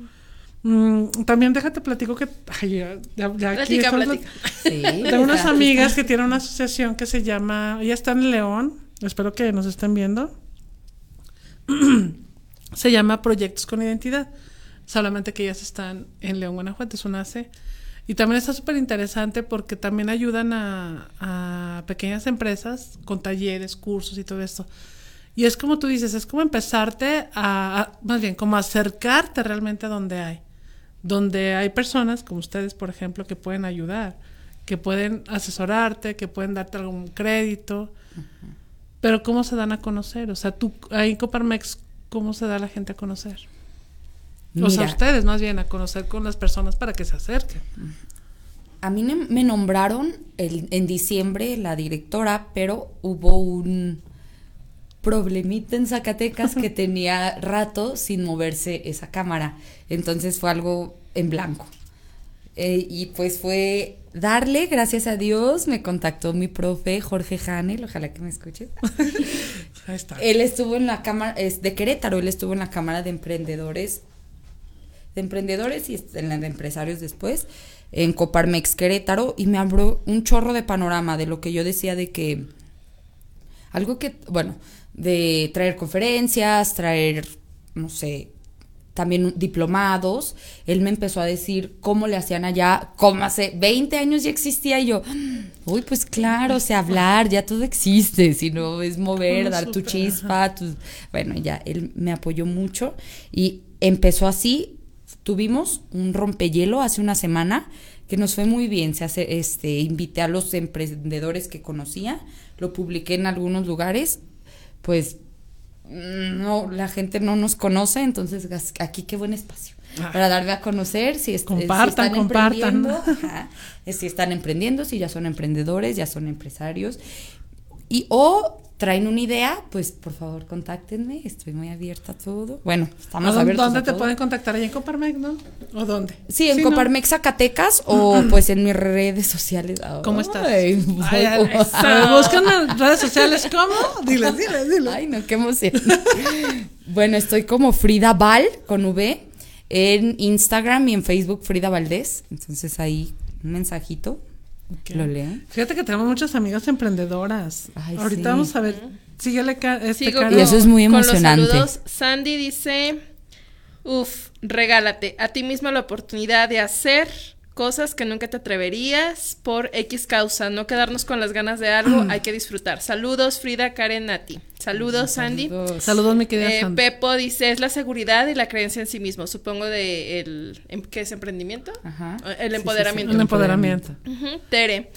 Mm, también déjate platico que... Ay, ya, ya- ya aquí Platica. Sí, Tengo unas amigas que tienen una asociación que se llama, ya está en León, espero que nos estén viendo. se llama Proyectos con Identidad. Solamente que ellas están en León, Guanajuato, es una AC. Y también está súper interesante porque también ayudan a, a pequeñas empresas con talleres, cursos y todo esto. Y es como tú dices, es como empezarte a, a- más bien, como acercarte realmente a donde hay. Donde hay personas como ustedes, por ejemplo, que pueden ayudar, que pueden asesorarte, que pueden darte algún crédito. Pero ¿cómo se dan a conocer? O sea, tú, ahí en Coparmex, ¿cómo se da la gente a conocer? o sea, Mira. ustedes más bien a conocer con las personas para que se acerquen. A mí me nombraron el- en diciembre la directora, pero hubo un problemita en Zacatecas que tenía rato sin moverse esa cámara. Entonces fue algo en blanco. Eh, y pues fue darle, gracias a Dios, me contactó mi profe Jorge Hanel, ojalá que me escuche. Ahí está. Él estuvo en la cámara, es de Querétaro, él estuvo en la cámara de emprendedores, de emprendedores y en la de empresarios después, en Coparmex Querétaro, y me abrió un chorro de panorama de lo que yo decía de que, algo que, bueno, de traer conferencias, traer, no sé, también diplomados, él me empezó a decir cómo le hacían allá, como hace 20 años ya existía, y yo, uy, pues claro, o sea, hablar, ya todo existe, si no es mover, dar tu chispa, tus- bueno, ya, él me apoyó mucho, y empezó así, tuvimos un rompehielo hace una semana, que nos fue muy bien, se hace, este, invité a los emprendedores que conocía, lo publiqué en algunos lugares, pues no, la gente no nos conoce, entonces aquí qué buen espacio Ah. para darme a conocer si, es- Compartan, si están compartan. emprendiendo, ajá, si están emprendiendo, si ya son emprendedores, ya son empresarios. Y o traen una idea, pues por favor contáctenme, estoy muy abierta a todo. Bueno, estamos ¿A abiertos ¿Dónde a te todo. pueden contactar? ¿Ahí en Coparmex, no? ¿O dónde? Sí, en ¿no? Coparmex Zacatecas o pues en mis redes sociales. ¿Cómo estás? Ay, Ay, búscame en redes sociales, ¿cómo? Diles, diles, diles. Ay, no, qué emoción. bueno, estoy como Frida Val con V en Instagram y en Facebook Frida Valdés. Entonces ahí un mensajito. Lo leo. Fíjate que tenemos muchas amigas emprendedoras. Ay, Ahorita sí. vamos a ver. Síguele, este, Sigo. Y eso es muy con los emocionante. saludos. Sandy dice, uf, regálate a ti mismo la oportunidad de hacer cosas que nunca te atreverías por X causa, no quedarnos con las ganas de algo, hay que disfrutar. Saludos, Frida, Karen, Nati. Saludos, Sandy. Saludos. Saludos, mi querida Eh, Sandy. Pepo dice, es la seguridad y la creencia en sí mismo, supongo de el, em- ¿qué es emprendimiento? Ajá. El Sí, sí, sí. empoderamiento. El empoderamiento. Tere,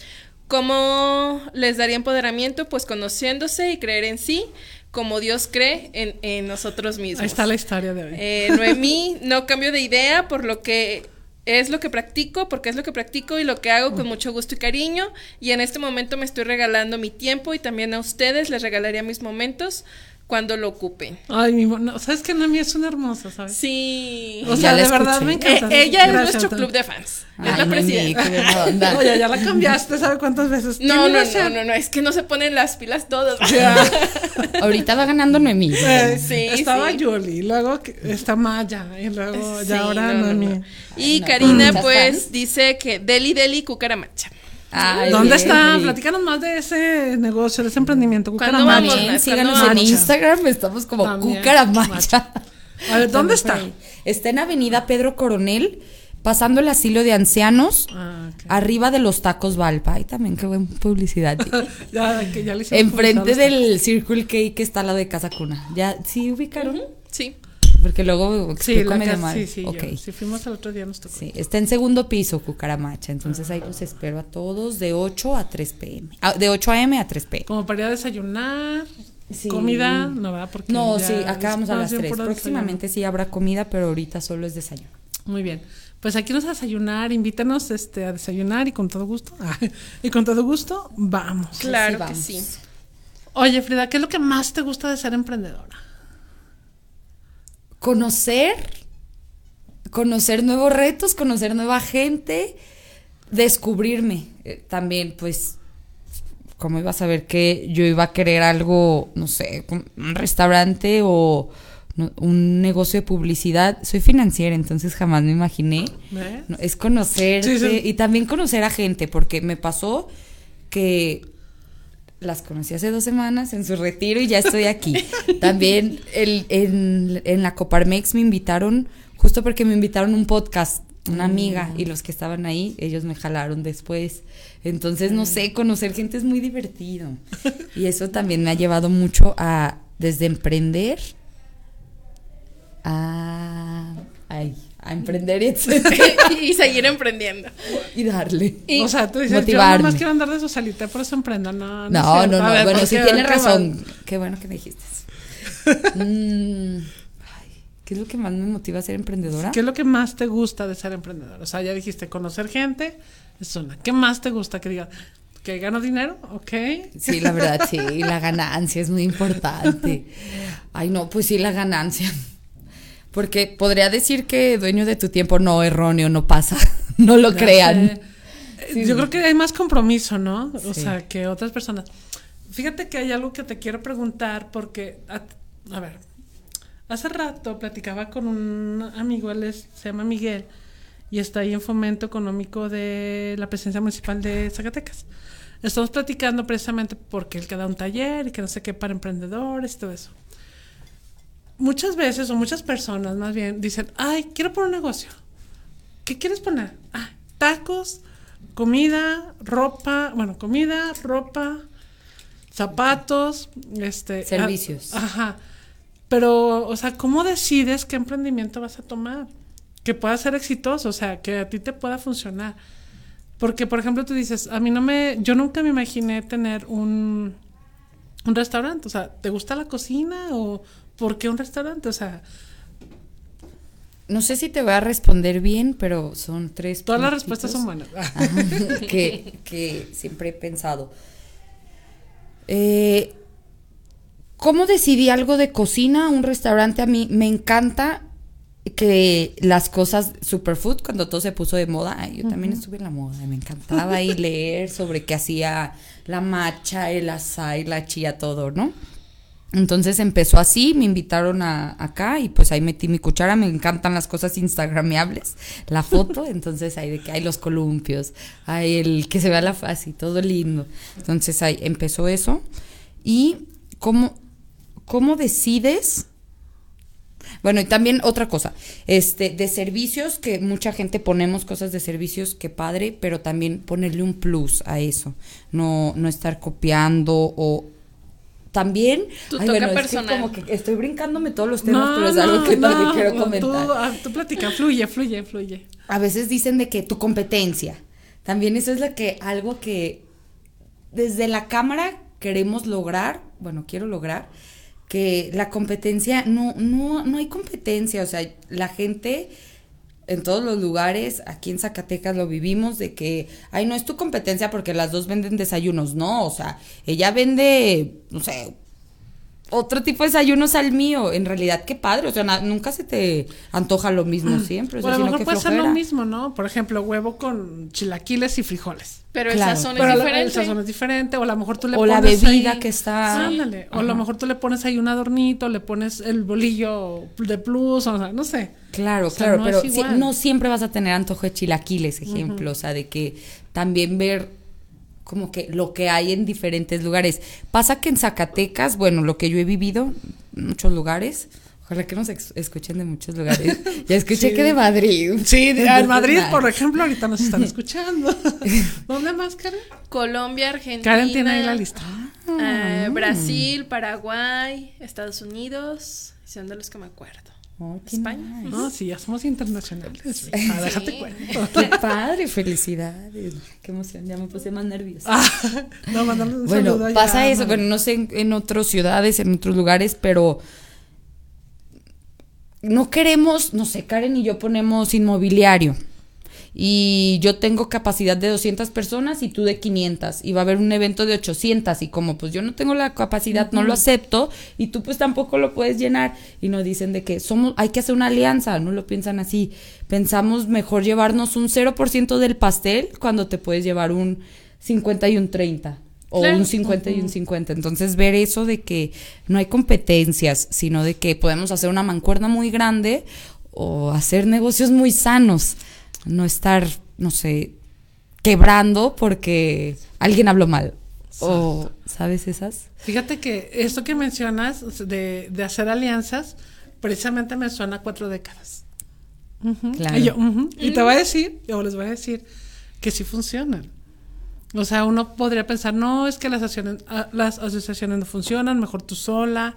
¿cómo les daría empoderamiento? Pues conociéndose y creer en sí, como Dios cree en, en nosotros mismos. Ahí está la historia de hoy. Eh, Noemí, no cambio de idea por lo que es lo que practico, porque es lo que practico y lo que hago con mucho gusto y cariño. Y en este momento me estoy regalando mi tiempo y también a ustedes les regalaría mis momentos cuando lo ocupen. Ay, mi, no, ¿sabes que Noemí es una hermosa, ¿sabes? Sí. O Ya sea, la de verdad escuché. me encanta. Eh, ella es Gracias, nuestro Tom. club de fans. es Ay, la Noemí, presidenta. onda. Oye, ya la cambiaste, ¿sabe cuántas veces? No, ¿Quién iba no, no, no, no, es que no se ponen las pilas todos. Ahorita va ganando Noemí. Eh, Sí, estaba sí. Yuli, luego está Maya, y luego Sí, ya ahora no, no, Noemí. no. Y no, Karina, pues, fans. dice que Deli Deli Cucaramacha. Ay, ¿Dónde está? Deli. Platícanos más de ese negocio, de ese emprendimiento. Cuando síganos en Instagram, estamos como También, Cucaramacha. A ver, ¿dónde está? Está en Avenida Pedro Coronel, pasando el asilo de ancianos, Ah, arriba de los tacos Valpa. Ay, también qué buena publicidad. ya, que ya le hicimos Enfrente del Circle K que está al lado de Casa Cuna. ¿Ya sí ubicaron? Sí. Porque luego Sí, la medio mal. sí, sí, yo. Si fuimos el otro día nos tocó. Sí, está en segundo piso Cucaramacha, entonces ahí los espero a todos de 8 a 3 pm. Ah, de 8 am a 3 pm. Como para ir a desayunar, Sí. comida, no va, porque No, sí, acabamos a las espacio 3. puro Próximamente sí habrá comida, pero ahorita solo es desayuno. Muy bien. Pues aquí nos a desayunar, invítanos este, a desayunar y con todo gusto. Ah, y con todo gusto, vamos. Claro que vamos. sí. Oye, Frida, ¿qué es lo que más te gusta de ser emprendedora? Conocer, conocer nuevos retos, conocer nueva gente, descubrirme. Eh, también, pues, como iba a saber que yo iba a querer algo, no sé, un restaurante o no- un negocio de publicidad. Soy financiera, entonces jamás me imaginé. Es Sí, sí. y también conocer a gente, porque me pasó que las conocí hace dos semanas en su retiro y ya estoy aquí. También el- en, en la Coparmex me invitaron, justo porque me invitaron un podcast, una amiga, y los que estaban ahí, ellos me jalaron después. Entonces, no sé, conocer gente es muy divertido. Y eso también me ha llevado mucho a, desde emprender, a, ay, a emprender y, seguir emprendiendo. y darle. o sea, tú dices, yo motivarme. nomás quiero andar de socialita, por eso emprendo. No, no, No, cierto. no, A no. ver, bueno, ¿por sí tienes razón. Qué bueno que me dijiste. Mm, ay, ¿Qué es lo que más me motiva a ser emprendedora? ¿Qué es lo que más te gusta de ser emprendedora? O sea, ya dijiste, conocer gente es una. ¿Qué más te gusta que digas? ¿Que gano dinero? Ok. Sí, la verdad, sí. La ganancia es muy importante. Ay, no, pues sí, la ganancia. Porque podría decir que dueño de tu tiempo, no, erróneo, no pasa. No lo crean. Yo creo que hay más compromiso, ¿no? O Sí. sea, que otras personas. Fíjate que hay algo que te quiero preguntar porque, a, a ver, hace rato platicaba con un amigo, él es- se llama Miguel y está ahí en fomento económico de la presidencia municipal de Zacatecas. Estamos platicando precisamente porque él queda un taller y que no sé qué para emprendedores y todo eso. Muchas veces, o muchas personas más bien, dicen, ay, quiero poner un negocio. ¿Qué quieres poner? Ah, tacos, comida, ropa, bueno, comida, ropa, zapatos, este... Servicios. ah, ajá. Pero, o sea, ¿cómo decides qué emprendimiento vas a tomar? Que pueda ser exitoso, o sea, que a ti te pueda funcionar. Porque, por ejemplo, tú dices, a mí no me, yo nunca me imaginé tener un, un restaurante. O sea, ¿te gusta la cocina o por qué un restaurante? O sea, No sé si te voy a responder bien, pero son tres. todas las respuestas son buenas. que, que siempre he pensado. Eh, ¿Cómo decidí algo de cocina? Un restaurante a mí me encanta que las cosas superfood cuando todo se puso de moda, ay, yo también estuve en la moda, me encantaba ahí leer sobre qué hacía la matcha, el açaí, la chía, todo, ¿no? Entonces empezó así, me invitaron a, acá y pues ahí metí mi cuchara, me encantan las cosas instagramiables, la foto, entonces ahí de que hay los columpios, hay el que se vea la faz y todo lindo. Entonces ahí empezó eso y cómo, cómo decides bueno, y también otra cosa, este, de servicios, que mucha gente ponemos cosas de servicios, que padre, pero también ponerle un plus a eso, no, no estar copiando o también ay, bueno, es que personal. como que estoy brincándome todos los temas, pero es algo que también quiero tú, comentar. ah, Tú, platica, fluye, fluye, fluye. A veces dicen de que tu competencia. También eso es lo que algo que desde la cámara queremos lograr, bueno, quiero lograr que la competencia no no no hay competencia, o sea, la gente en todos los lugares, aquí en Zacatecas lo vivimos, de que, ay, no es tu competencia porque las dos venden desayunos, no, o sea, ella vende, no sé, otro tipo de desayunos al mío, en realidad qué padre, o sea, na- nunca se te antoja lo mismo siempre, o O sea, a lo mejor que puede ser lo flojera. mismo, ¿no? Por ejemplo, huevo con chilaquiles y frijoles. Pero Claro. el sazón Pero es la- diferente. el sazón es diferente, o a lo mejor tú le O la pones bebida ahí- que está- Ándale, o a lo mejor tú le pones ahí un adornito, le pones el bolillo de plus, o sea, no sé. Claro, O sea, claro, no pero no siempre vas a tener antojo de chilaquiles, ejemplo, o sea, de que también ver como que lo que hay en diferentes lugares. Pasa que en Zacatecas, bueno, lo que yo he vivido en muchos lugares, ojalá que nos escuchen de muchos lugares. Ya escuché Sí. que de Madrid. Sí, de- Madrid, por ejemplo, ahorita nos están escuchando. ¿Dónde más, Karen? Colombia, Argentina. Karen tiene ahí la lista. eh, Brasil, Paraguay, Estados Unidos. Son de los que me acuerdo. España. nice. No, sí, ya somos internacionales. Ah, déjate Sí. cuento. Qué padre, felicidades. Qué emoción, ya me puse más nerviosa. Ah, no, mandarle un Bueno, saludo allá, pasa eso, bueno, no sé en, en otras ciudades, en otros lugares, pero no queremos, no sé, Karen y yo ponemos inmobiliario. Y yo tengo capacidad de 200 personas y tú de 500 y va a haber un evento de 800 y como pues yo no tengo la capacidad, no lo acepto y tú pues tampoco lo puedes llenar y nos dicen de que somos hay que hacer una alianza, no lo piensan así. Pensamos mejor llevarnos un 0% del pastel cuando te puedes llevar un 50 y un 30 o Claro. un 50 y un 50. Entonces, ver eso de que no hay competencias, sino de que podemos hacer una mancuerna muy grande o hacer negocios muy sanos. No estar, no sé, quebrando porque alguien habló mal. O, ¿sabes esas? Fíjate que esto que mencionas de, de hacer alianzas, precisamente me suena a cuatro décadas. Claro. Y, yo. Y te voy a decir, yo les voy a decir que sí funcionan. O sea, uno podría pensar, no, es que las asociaciones, ah, las asociaciones no funcionan, mejor tú sola,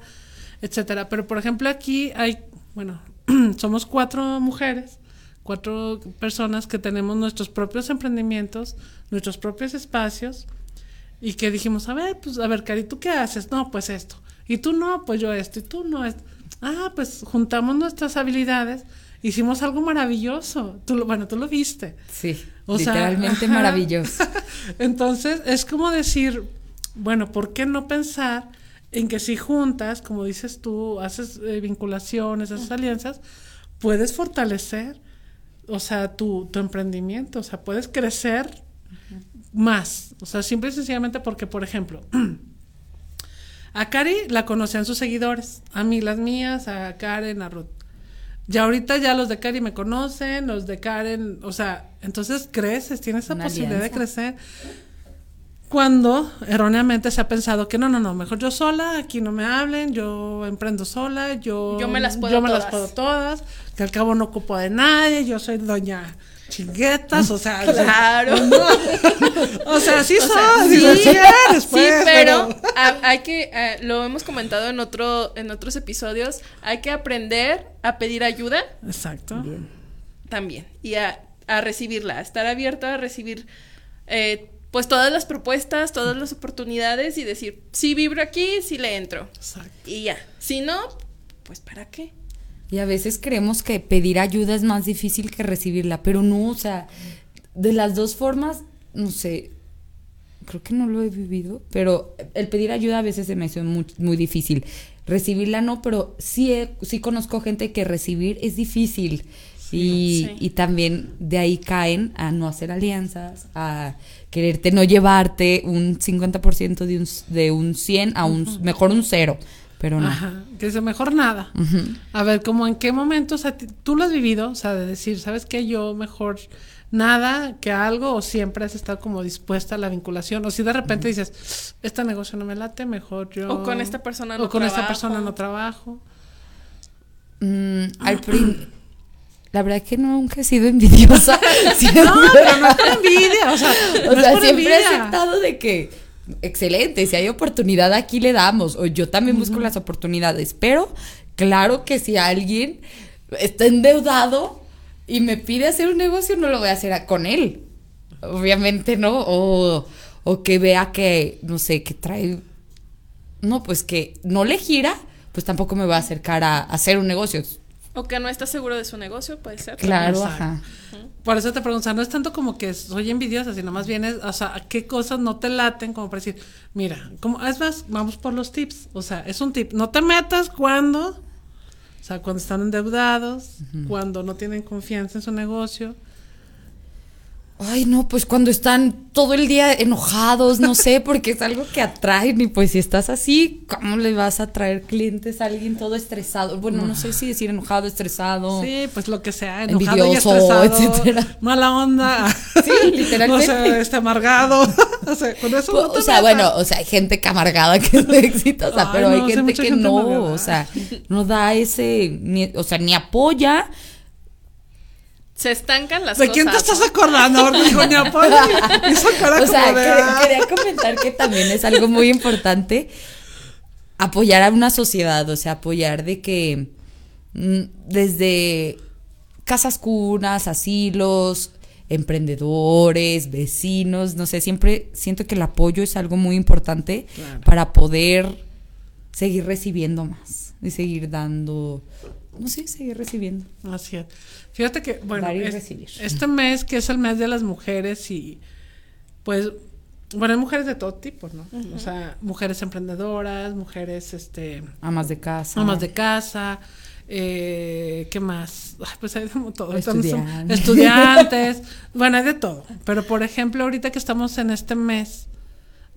etcétera. Pero, por ejemplo, aquí hay, bueno, somos cuatro mujeres, cuatro personas que tenemos nuestros propios emprendimientos, nuestros propios espacios, y que dijimos, a ver, pues, a ver, Cari, ¿tú qué haces? No, pues esto. Y tú no, pues yo esto. Y tú no esto. Ah, pues juntamos nuestras habilidades, hicimos algo maravilloso. Tú lo, bueno, tú lo viste. Sí, O sea, literalmente ajá. maravilloso. Entonces, es como decir, bueno, ¿por qué no pensar en que si juntas, como dices tú, haces eh, vinculaciones, haces alianzas, puedes fortalecer, o sea, tu, tu emprendimiento, o sea, puedes crecer más, o sea, simple y sencillamente porque, por ejemplo, a Cari la conocían sus seguidores, a mí las mías, a Karen, a Ruth. Ya ahorita ya los de Cari me conocen, los de Karen, o sea, entonces creces, tienes esa Una posibilidad de crecer. Cuando erróneamente se ha pensado que no, no, no, mejor yo sola, aquí no me hablen, yo emprendo sola, yo, Yo me las puedo yo me las todas. puedo todas, que al cabo no ocupo de nadie, yo soy doña chinguetas, o sea, Claro. o sea, sí O sea, soy, sí, sí eres, sí, pues, pero ha- hay que, eh, lo hemos comentado en otro, en otros episodios, hay que aprender a pedir ayuda Exacto. también y a, a recibirla, a estar abierto a recibir eh, pues todas las propuestas, todas las oportunidades y decir, si vibro aquí, si le entro. Exacto. Y ya. Si no, pues ¿para qué? Y a veces creemos que pedir ayuda es más difícil que recibirla, pero no, o sea, de las dos formas, no sé, creo que no lo he vivido, pero el pedir ayuda a veces se me hace muy, muy difícil. Recibirla no, pero sí, he- sí conozco gente que recibir es difícil. Y, Sí. y también de ahí caen a no hacer alianzas, a quererte no llevarte un 50% de un, de un 100 a un, mejor un cero, pero no. Ajá, que es mejor nada. A ver, como en qué momento, o sea, ti- tú lo has vivido, o sea, de decir, ¿sabes qué? Yo mejor nada que algo, o siempre has estado como dispuesta a la vinculación, o si de repente dices, este negocio no me late, mejor yo. O con esta persona no O con esta trabajo. persona no trabajo. Mm, al prin- la verdad que nunca he sido envidiosa. Siempre- No, pero no es por envidia, o sea, O no sea, es por siempre he aceptado de que, excelente, si hay oportunidad aquí le damos, o yo también busco las oportunidades, pero claro que si alguien está endeudado y me pide hacer un negocio, no lo voy a hacer con él, obviamente no, o, o que vea que, no sé, que trae, no, pues que no le gira, pues tampoco me voy a acercar a, a hacer un negocio. O que no está seguro de su negocio, puede ser. Claro, Exacto. ajá. Por eso te pregunto, o sea, no es tanto como que soy envidiosa, sino más bien es, o sea, qué cosas no te laten como para decir, mira, como, es más, vamos por los tips, o sea, es un tip, no te metas cuando, o sea, cuando están endeudados, cuando no tienen confianza en su negocio, Ay, no, pues cuando están todo el día enojados, no sé, porque es algo que atraen y pues si estás así, ¿cómo le vas a traer clientes a alguien todo estresado? Bueno, no sé si decir enojado, estresado. sí, pues lo que sea, enojado y Envidioso, estresado, etcétera. mala onda, Sí, literalmente. o sea, está amargado, o sea, con eso no O sea, bueno, o sea, hay gente que amargada que es exitosa, Ay, pero no, hay gente que gente no, amargada. o sea, no da ese, ni- o sea, ni apoya. Se estancan las ¿De cosas. quién te estás acordando? Dijo ni apoyo, hizo cara O sea, como de, que- "Ah". quería comentar que también es algo muy importante apoyar a una sociedad, o sea, apoyar de que mm, desde casas cunas, asilos, emprendedores, vecinos, no sé, siempre siento que el apoyo es algo muy importante Claro. para poder seguir recibiendo más y seguir dando, no sé, seguir recibiendo. Así es. Fíjate que, bueno, es- este mes que es el mes de las mujeres y pues, bueno, hay mujeres de todo tipo, ¿no? O sea, mujeres emprendedoras, mujeres, este, Amas de casa. amas de casa, eh, ¿qué más? Ay, pues hay de todo. Estudiantes. estudiantes, bueno, hay de todo. Pero, por ejemplo, ahorita que estamos en este mes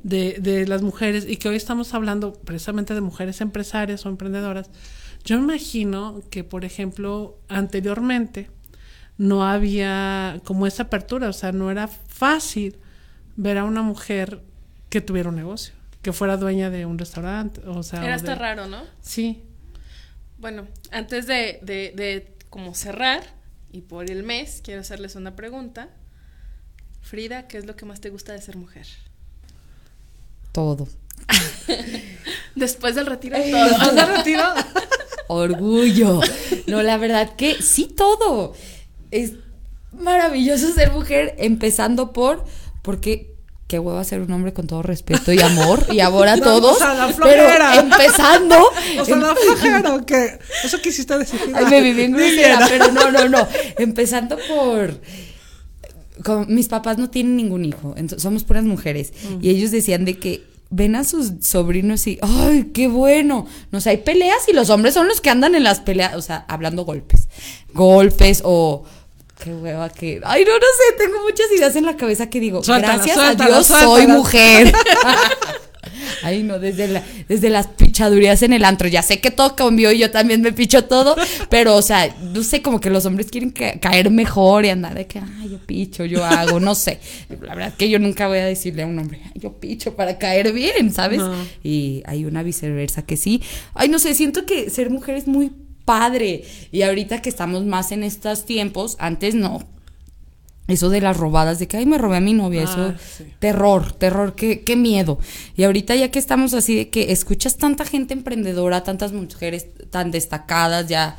de, de las mujeres y que hoy estamos hablando precisamente de mujeres empresarias o emprendedoras, yo me imagino que, por ejemplo, anteriormente no había como esa apertura, o sea, no era fácil ver a una mujer que tuviera un negocio, que fuera dueña de un restaurante, o sea, Era o hasta de- raro, ¿no? Sí, Bueno, antes de, de, de como cerrar y por el mes, quiero hacerles una pregunta. Frida, ¿qué es lo que más te gusta de ser mujer? Todo. Después del retiro, todo. Después del retiro, Orgullo. No, la verdad que sí, todo. Es maravilloso ser mujer, empezando por, porque qué hueva ser un hombre con todo respeto y amor y amor a No, todos. o sea, la pero empezando. o sea, la flojera, ¿o qué? Eso quisiste decir. Ay, me viví en Viviera. pero no, no, no. Empezando por. como mis papás no tienen ningún hijo, entonces somos puras mujeres. Y ellos decían de que ven a sus sobrinos y, ¡ay, qué bueno! No sé, hay peleas y los hombres son los que andan en las peleas, o sea, hablando golpes. Golpes o. Qué hueva que. Ay, no, no sé, tengo muchas ideas en la cabeza que digo, Suéltala, gracias suéltala, a Dios soy mujer. Ay, no, desde, la, desde las pichadurías en el antro. Ya sé que todo cambió y yo también me picho todo, pero, o sea, no sé, como que los hombres quieren ca- caer mejor y andar de que, ay, yo picho, yo hago, no sé. La verdad que yo nunca voy a decirle a un hombre, "Ay, yo picho para caer bien, ¿sabes? No. Y hay una viceversa que sí. Ay, no sé, siento que ser mujer es muy padre. Y ahorita que estamos más en estos tiempos, antes no. Eso de las robadas, de que, ay, me robé a mi novia, eso, Ah, sí. terror, terror, qué, qué miedo. Y ahorita ya que estamos así de que escuchas tanta gente emprendedora, tantas mujeres tan destacadas, ya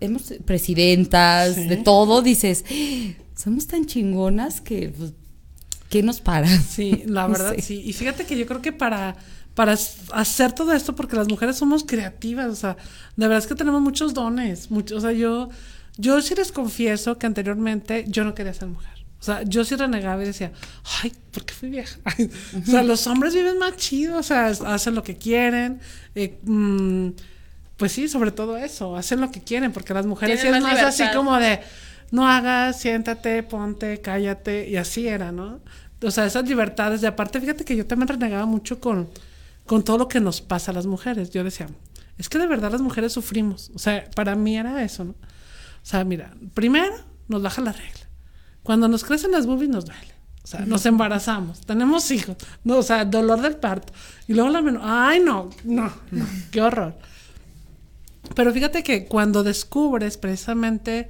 hemos presidentas, Sí. de todo, dices, "Ah, somos tan chingonas que, pues, ¿qué nos para? Sí, la No verdad, sé. sí. Y fíjate que yo creo que para, para hacer todo esto, porque las mujeres somos creativas, o sea, de verdad es que tenemos muchos dones, muchos, o sea, yo, yo sí les confieso que anteriormente yo no quería ser mujer. O sea, yo sí renegaba y decía, ay, ¿por qué fui vieja? o sea, los hombres viven más chido, o sea, hacen lo que quieren. Eh, mm, pues sí, sobre todo eso, hacen lo que quieren, porque las mujeres sí es más, así como de, no hagas, siéntate, ponte, cállate, y así era, ¿no? O sea, esas libertades, y aparte, fíjate que yo también renegaba mucho con, con todo lo que nos pasa a las mujeres. Yo decía, es que de verdad las mujeres sufrimos. O sea, para mí era eso, ¿no? O sea, mira, primero nos baja la regla. Cuando nos crecen las boobies nos duele. O sea, nos embarazamos, tenemos hijos, no, o sea, dolor del parto. Y luego la menor, ay, no, no, no, qué horror. Pero fíjate que cuando descubres precisamente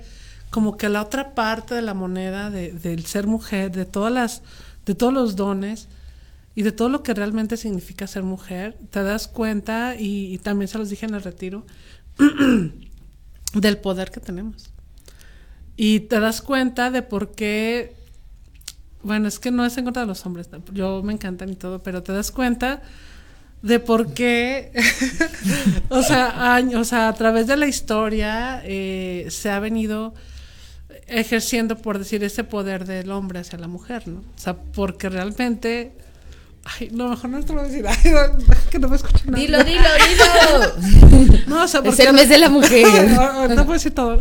como que la otra parte de la moneda de, del ser mujer, de todas las, de todos los dones y de todo lo que realmente significa ser mujer, te das cuenta, y, y también se los dije en el retiro, del poder que tenemos. Y te das cuenta de por qué, bueno, es que no es en contra de los hombres, yo me encantan y todo, pero te das cuenta de por qué, o, sea, o sea, a través de la historia eh, se ha venido ejerciendo, por decir, ese poder del hombre hacia la mujer, ¿no? O sea, porque realmente Ay, no, mejor no te lo voy a decir. Ay, no, que no me escucho nada. Dilo, dilo, dilo. no, o sea, porque es el mes de la mujer. no, no puedo decir todo.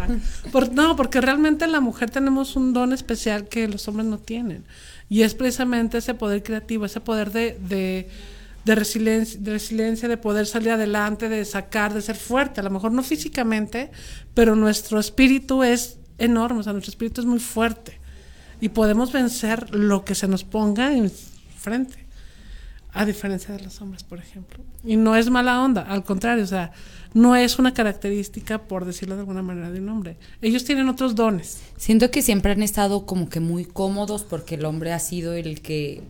Por, no, porque realmente la mujer tenemos un don especial que los hombres no tienen. Y es precisamente ese poder creativo, ese poder de, de, de, resiliencia, de resiliencia, de poder salir adelante, de sacar, de ser fuerte. A lo mejor no físicamente, pero nuestro espíritu es enorme, o sea, nuestro espíritu es muy fuerte. Y podemos vencer lo que se nos ponga enfrente a diferencia de los hombres, por ejemplo. Y no es mala onda, al contrario, o sea, no es una característica, por decirlo de alguna manera, de un hombre. Ellos tienen otros dones. Siento que siempre han estado como que muy cómodos porque el hombre ha sido el que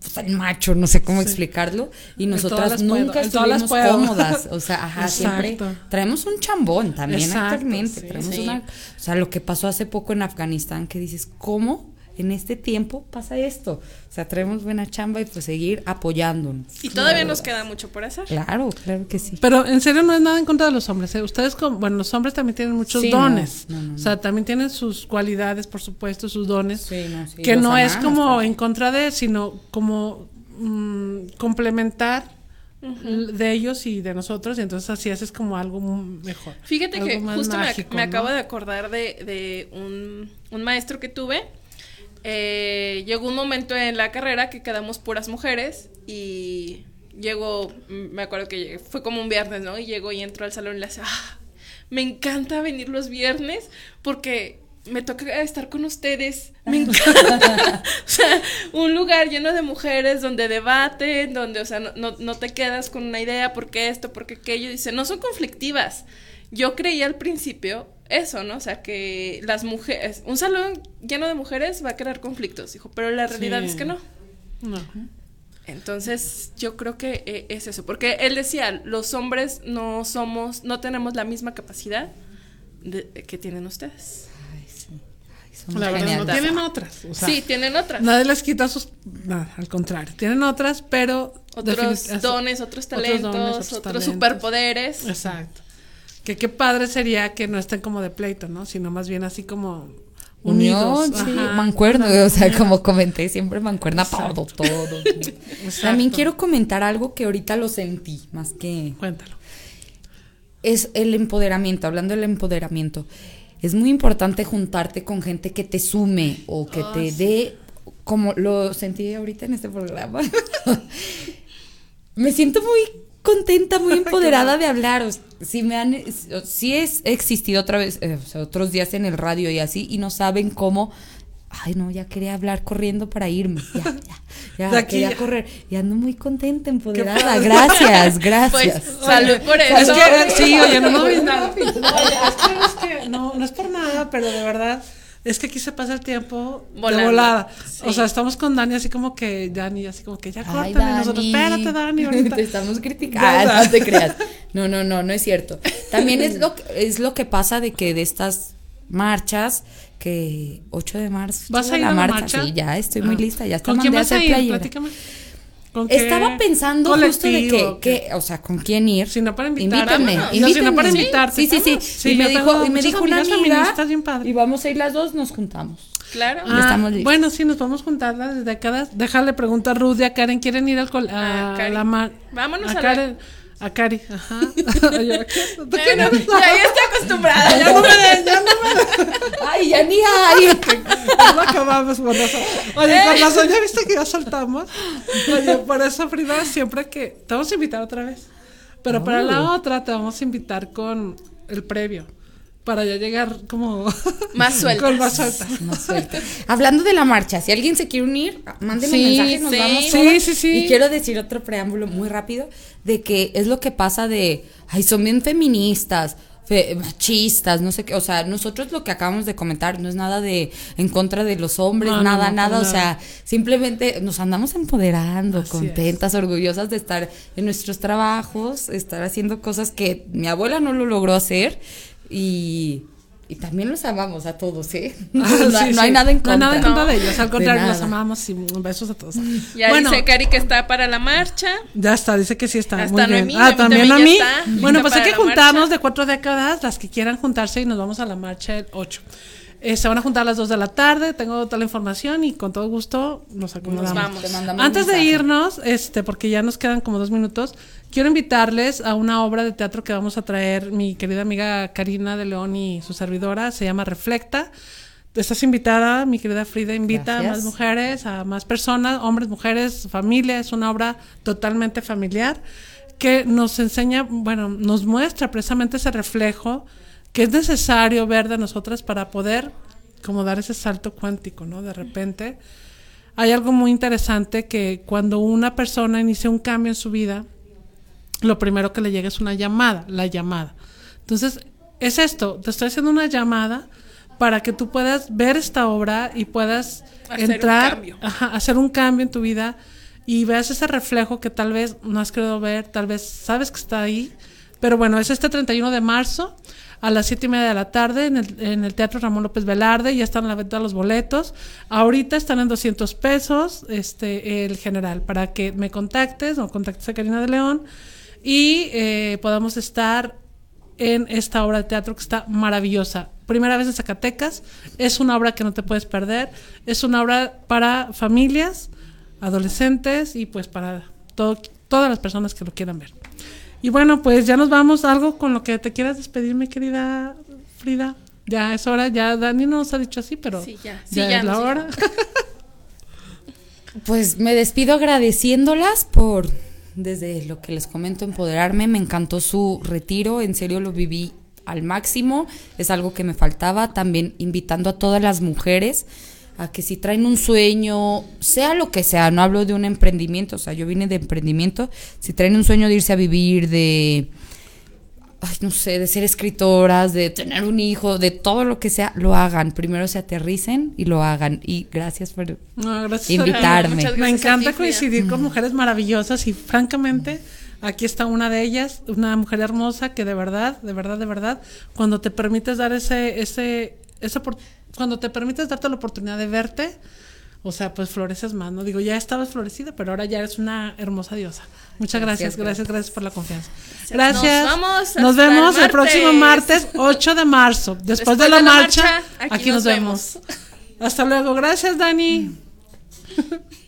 pues, el macho, no sé cómo sí. explicarlo, y nosotras nunca puedo, estuvimos cómodas, o sea, ajá, siempre traemos un chambón también Exacto, actualmente, sí, traemos sí. una, o sea, lo que pasó hace poco en Afganistán que dices, ¿cómo en este tiempo pasa esto. O sea, traemos buena chamba y pues seguir apoyándonos. Y todavía nos queda mucho por hacer. Claro, claro que sí. Pero en serio no es nada en contra de los hombres. ¿eh? Ustedes, bueno, los hombres también tienen muchos sí, dones. No, no, no, o sea, también tienen sus cualidades, por supuesto, sus dones. Sí, que no es como en contra de, sino como mmm, complementar Uh -huh. de ellos y de nosotros y entonces así haces como algo mejor. Fíjate algo que justo mágico, me, me ¿no? acabo de acordar de, de un, un, maestro que tuve. Eh, llegó un momento en la carrera que quedamos puras mujeres y llegó, me acuerdo que fue como un viernes, ¿no? Y llegó y entró al salón y le hace, ah, me encanta venir los viernes porque me toca estar con ustedes, me encanta. o sea, un lugar lleno de mujeres donde debaten, donde, o sea, no, no, no te quedas con una idea, porque esto, porque aquello. Dice, no son conflictivas. Yo creía al principio eso, ¿no? O sea, que las mujeres, un salón lleno de mujeres va a crear conflictos, dijo, pero la realidad sí. es que no. No. Entonces, yo creo que eh, es eso, porque él decía, los hombres no somos, no tenemos la misma capacidad de, que tienen ustedes. La verdad, no tienen otras. O sea, sí, tienen otras. Nadie les quita sus. Nada, al contrario. Tienen otras, pero. Otros dones, otros talentos, otros, dones, otros, otros talentos. superpoderes. Exacto. Que qué padre sería que no estén como de pleito, ¿no? Sino más bien así como. Unidos. Unión, sí, mancuerno, o sea, como comenté, siempre mancuerna Exacto. todo, todo. También quiero comentar algo que ahorita lo sentí, más que. Cuéntalo. Es el empoderamiento, hablando del empoderamiento es muy importante juntarte con gente que te sume o que oh, te sí. dé, como lo sentí ahorita en este programa. me siento muy contenta, muy empoderada de hablar. O, si me han, si es existido otra vez, eh, o sea, otros días en el radio y así, y no saben cómo. Ay, no, ya quería hablar corriendo para irme. Ya, ya, ya quería ya. correr. Y ando muy contenta, empoderada. Gracias, gracias. Pues, salud por eso. Es que, sí, oye, no, no, nada. No, es que, no, no es por nada, pero de verdad es que aquí se pasa el tiempo Volando. de volada. Sí. O sea, estamos con Dani así como que, Dani, así como que ya cortan y nosotros, espérate, Dani, ahorita. te estamos criticando, no te creas. No, no, no, no es cierto. También es lo, es lo que pasa de que de estas marchas, que 8 de marzo. ¿Vas a ir la a la marcha? marcha? Sí, ya estoy muy Ah. lista, ya está ¿Con quién mandé vas a hacer ir? ¿Con qué Estaba pensando justo de que, que, o sea, ¿con quién ir? Si no para invitar. Invítenme, vámonos. No, si no para invitarte. Sí, sí, sí. vamos. Sí, y me dijo, y me dijo una amiga, bien padre. y vamos a ir las dos, nos juntamos. Claro. Ya estamos listos. Bueno, sí, nos podemos juntar las décadas. Déjale pregunto a Ruth y a Karen. ¿Quieren ir al col a, A Cari. la mar? Vámonos a a la- Karen. A Cari, ajá. Yo, ¿qué? ¿Tú Bueno, ya, ya estoy acostumbrada. Ya no me ya no me. Ay, ya ni hay. Acabamos por eso. Oye, con razón, ¿ya viste que ya soltamos? Oye, por eso, Frida, siempre que... Te vamos a invitar otra vez. Pero para la otra te vamos a invitar con el previo. Para ya llegar como... Más sueltas. Con más suelta. No suelta. Hablando de la marcha, si alguien se quiere unir, mándenme Sí, mensaje, nos sí. vamos Sí, todas. sí, sí. Y quiero decir otro preámbulo muy rápido de que es lo que pasa de, ay, son bien feministas, fe- machistas, no sé qué, o sea, nosotros lo que acabamos de comentar no es nada de en contra de los hombres, No, nada, no, nada, o sea, simplemente nos andamos empoderando, Así contentas, orgullosas de estar en nuestros trabajos, estar haciendo cosas que mi abuela no lo logró hacer y y también los amamos a todos, ¿eh? No, Ah, no- sí, no hay nada en No hay nada en contra. contra de ellos. Al contrario, los amamos y besos a todos. Ya bueno, dice Cari que está para la marcha. ya está, dice que sí está. Hasta muy bien. Ah, también a mí. está, Bueno, pues hay que juntarnos marcha. de cuatro décadas, las que quieran juntarse y nos vamos a la marcha el 8. Eh, se van a juntar a las 2 de la tarde, tengo toda la información y con todo gusto nos acomodamos. Nos vamos. Antes de irnos, este, porque ya nos quedan como dos minutos, quiero invitarles a una obra de teatro que vamos a traer mi querida amiga Karina de León y su servidora, se llama Reflecta. Estás invitada, mi querida Frida, invita a más mujeres, a más personas, hombres, mujeres, familia, es una obra totalmente familiar que nos enseña, bueno, nos muestra precisamente ese reflejo que es necesario ver de nosotras para poder como dar ese salto cuántico, ¿no? De repente hay algo muy interesante que cuando una persona inicia un cambio en su vida, lo primero que le llega es una llamada, la llamada. Entonces, es esto, te estoy haciendo una llamada para que tú puedas ver esta obra y puedas Hacer entrar, ajá, hacer un cambio en tu vida y veas ese reflejo que tal vez no has querido ver, tal vez sabes que está ahí, pero bueno, es este 31 de marzo a las siete y media de la tarde en el, en el Teatro Ramón López Velarde, ya están a la venta los boletos, ahorita están en 200 pesos este el general, para que me contactes o contactes a Karina de León y eh, podamos estar en esta obra de teatro que está maravillosa. Primera vez en Zacatecas, es una obra que no te puedes perder, es una obra para familias, adolescentes y pues para todo, todas las personas que lo quieran ver. Y bueno, pues ya nos vamos. Algo con lo que te quieras despedir, mi querida Frida. Ya es hora, ya Dani no nos ha dicho así, pero Sí, ya. Sí, ya, ya es la hora. Pues me despido agradeciéndolas por, desde lo que les comento, empoderarme. Me encantó su retiro, en serio lo viví al máximo. Es algo que me faltaba. También invitando a todas las mujeres a que si traen un sueño, sea lo que sea, no hablo de un emprendimiento, o sea, yo vine de emprendimiento, si traen un sueño de irse a vivir, de, ay, no sé, de ser escritoras, de tener un hijo, de todo lo que sea, lo hagan. Primero se aterricen y lo hagan. Y gracias por No, gracias. Invitarme. Me encanta ti, Frida. coincidir con mujeres maravillosas y francamente aquí está una de ellas, una mujer hermosa que de verdad, de verdad, de verdad, cuando te permites dar ese, ese, ese cuando te permites darte la oportunidad de verte, o sea, pues floreces más, ¿no? Digo, ya estabas florecida, pero ahora ya eres una hermosa diosa. Muchas gracias, Gracias, gracias, gracias por la confianza. Nos Gracias. vamos Nos vemos el el, próximo martes. martes, 8 de marzo. Después, de la, marcha, aquí, nos, vemos. vemos. Hasta luego. Gracias, Dani.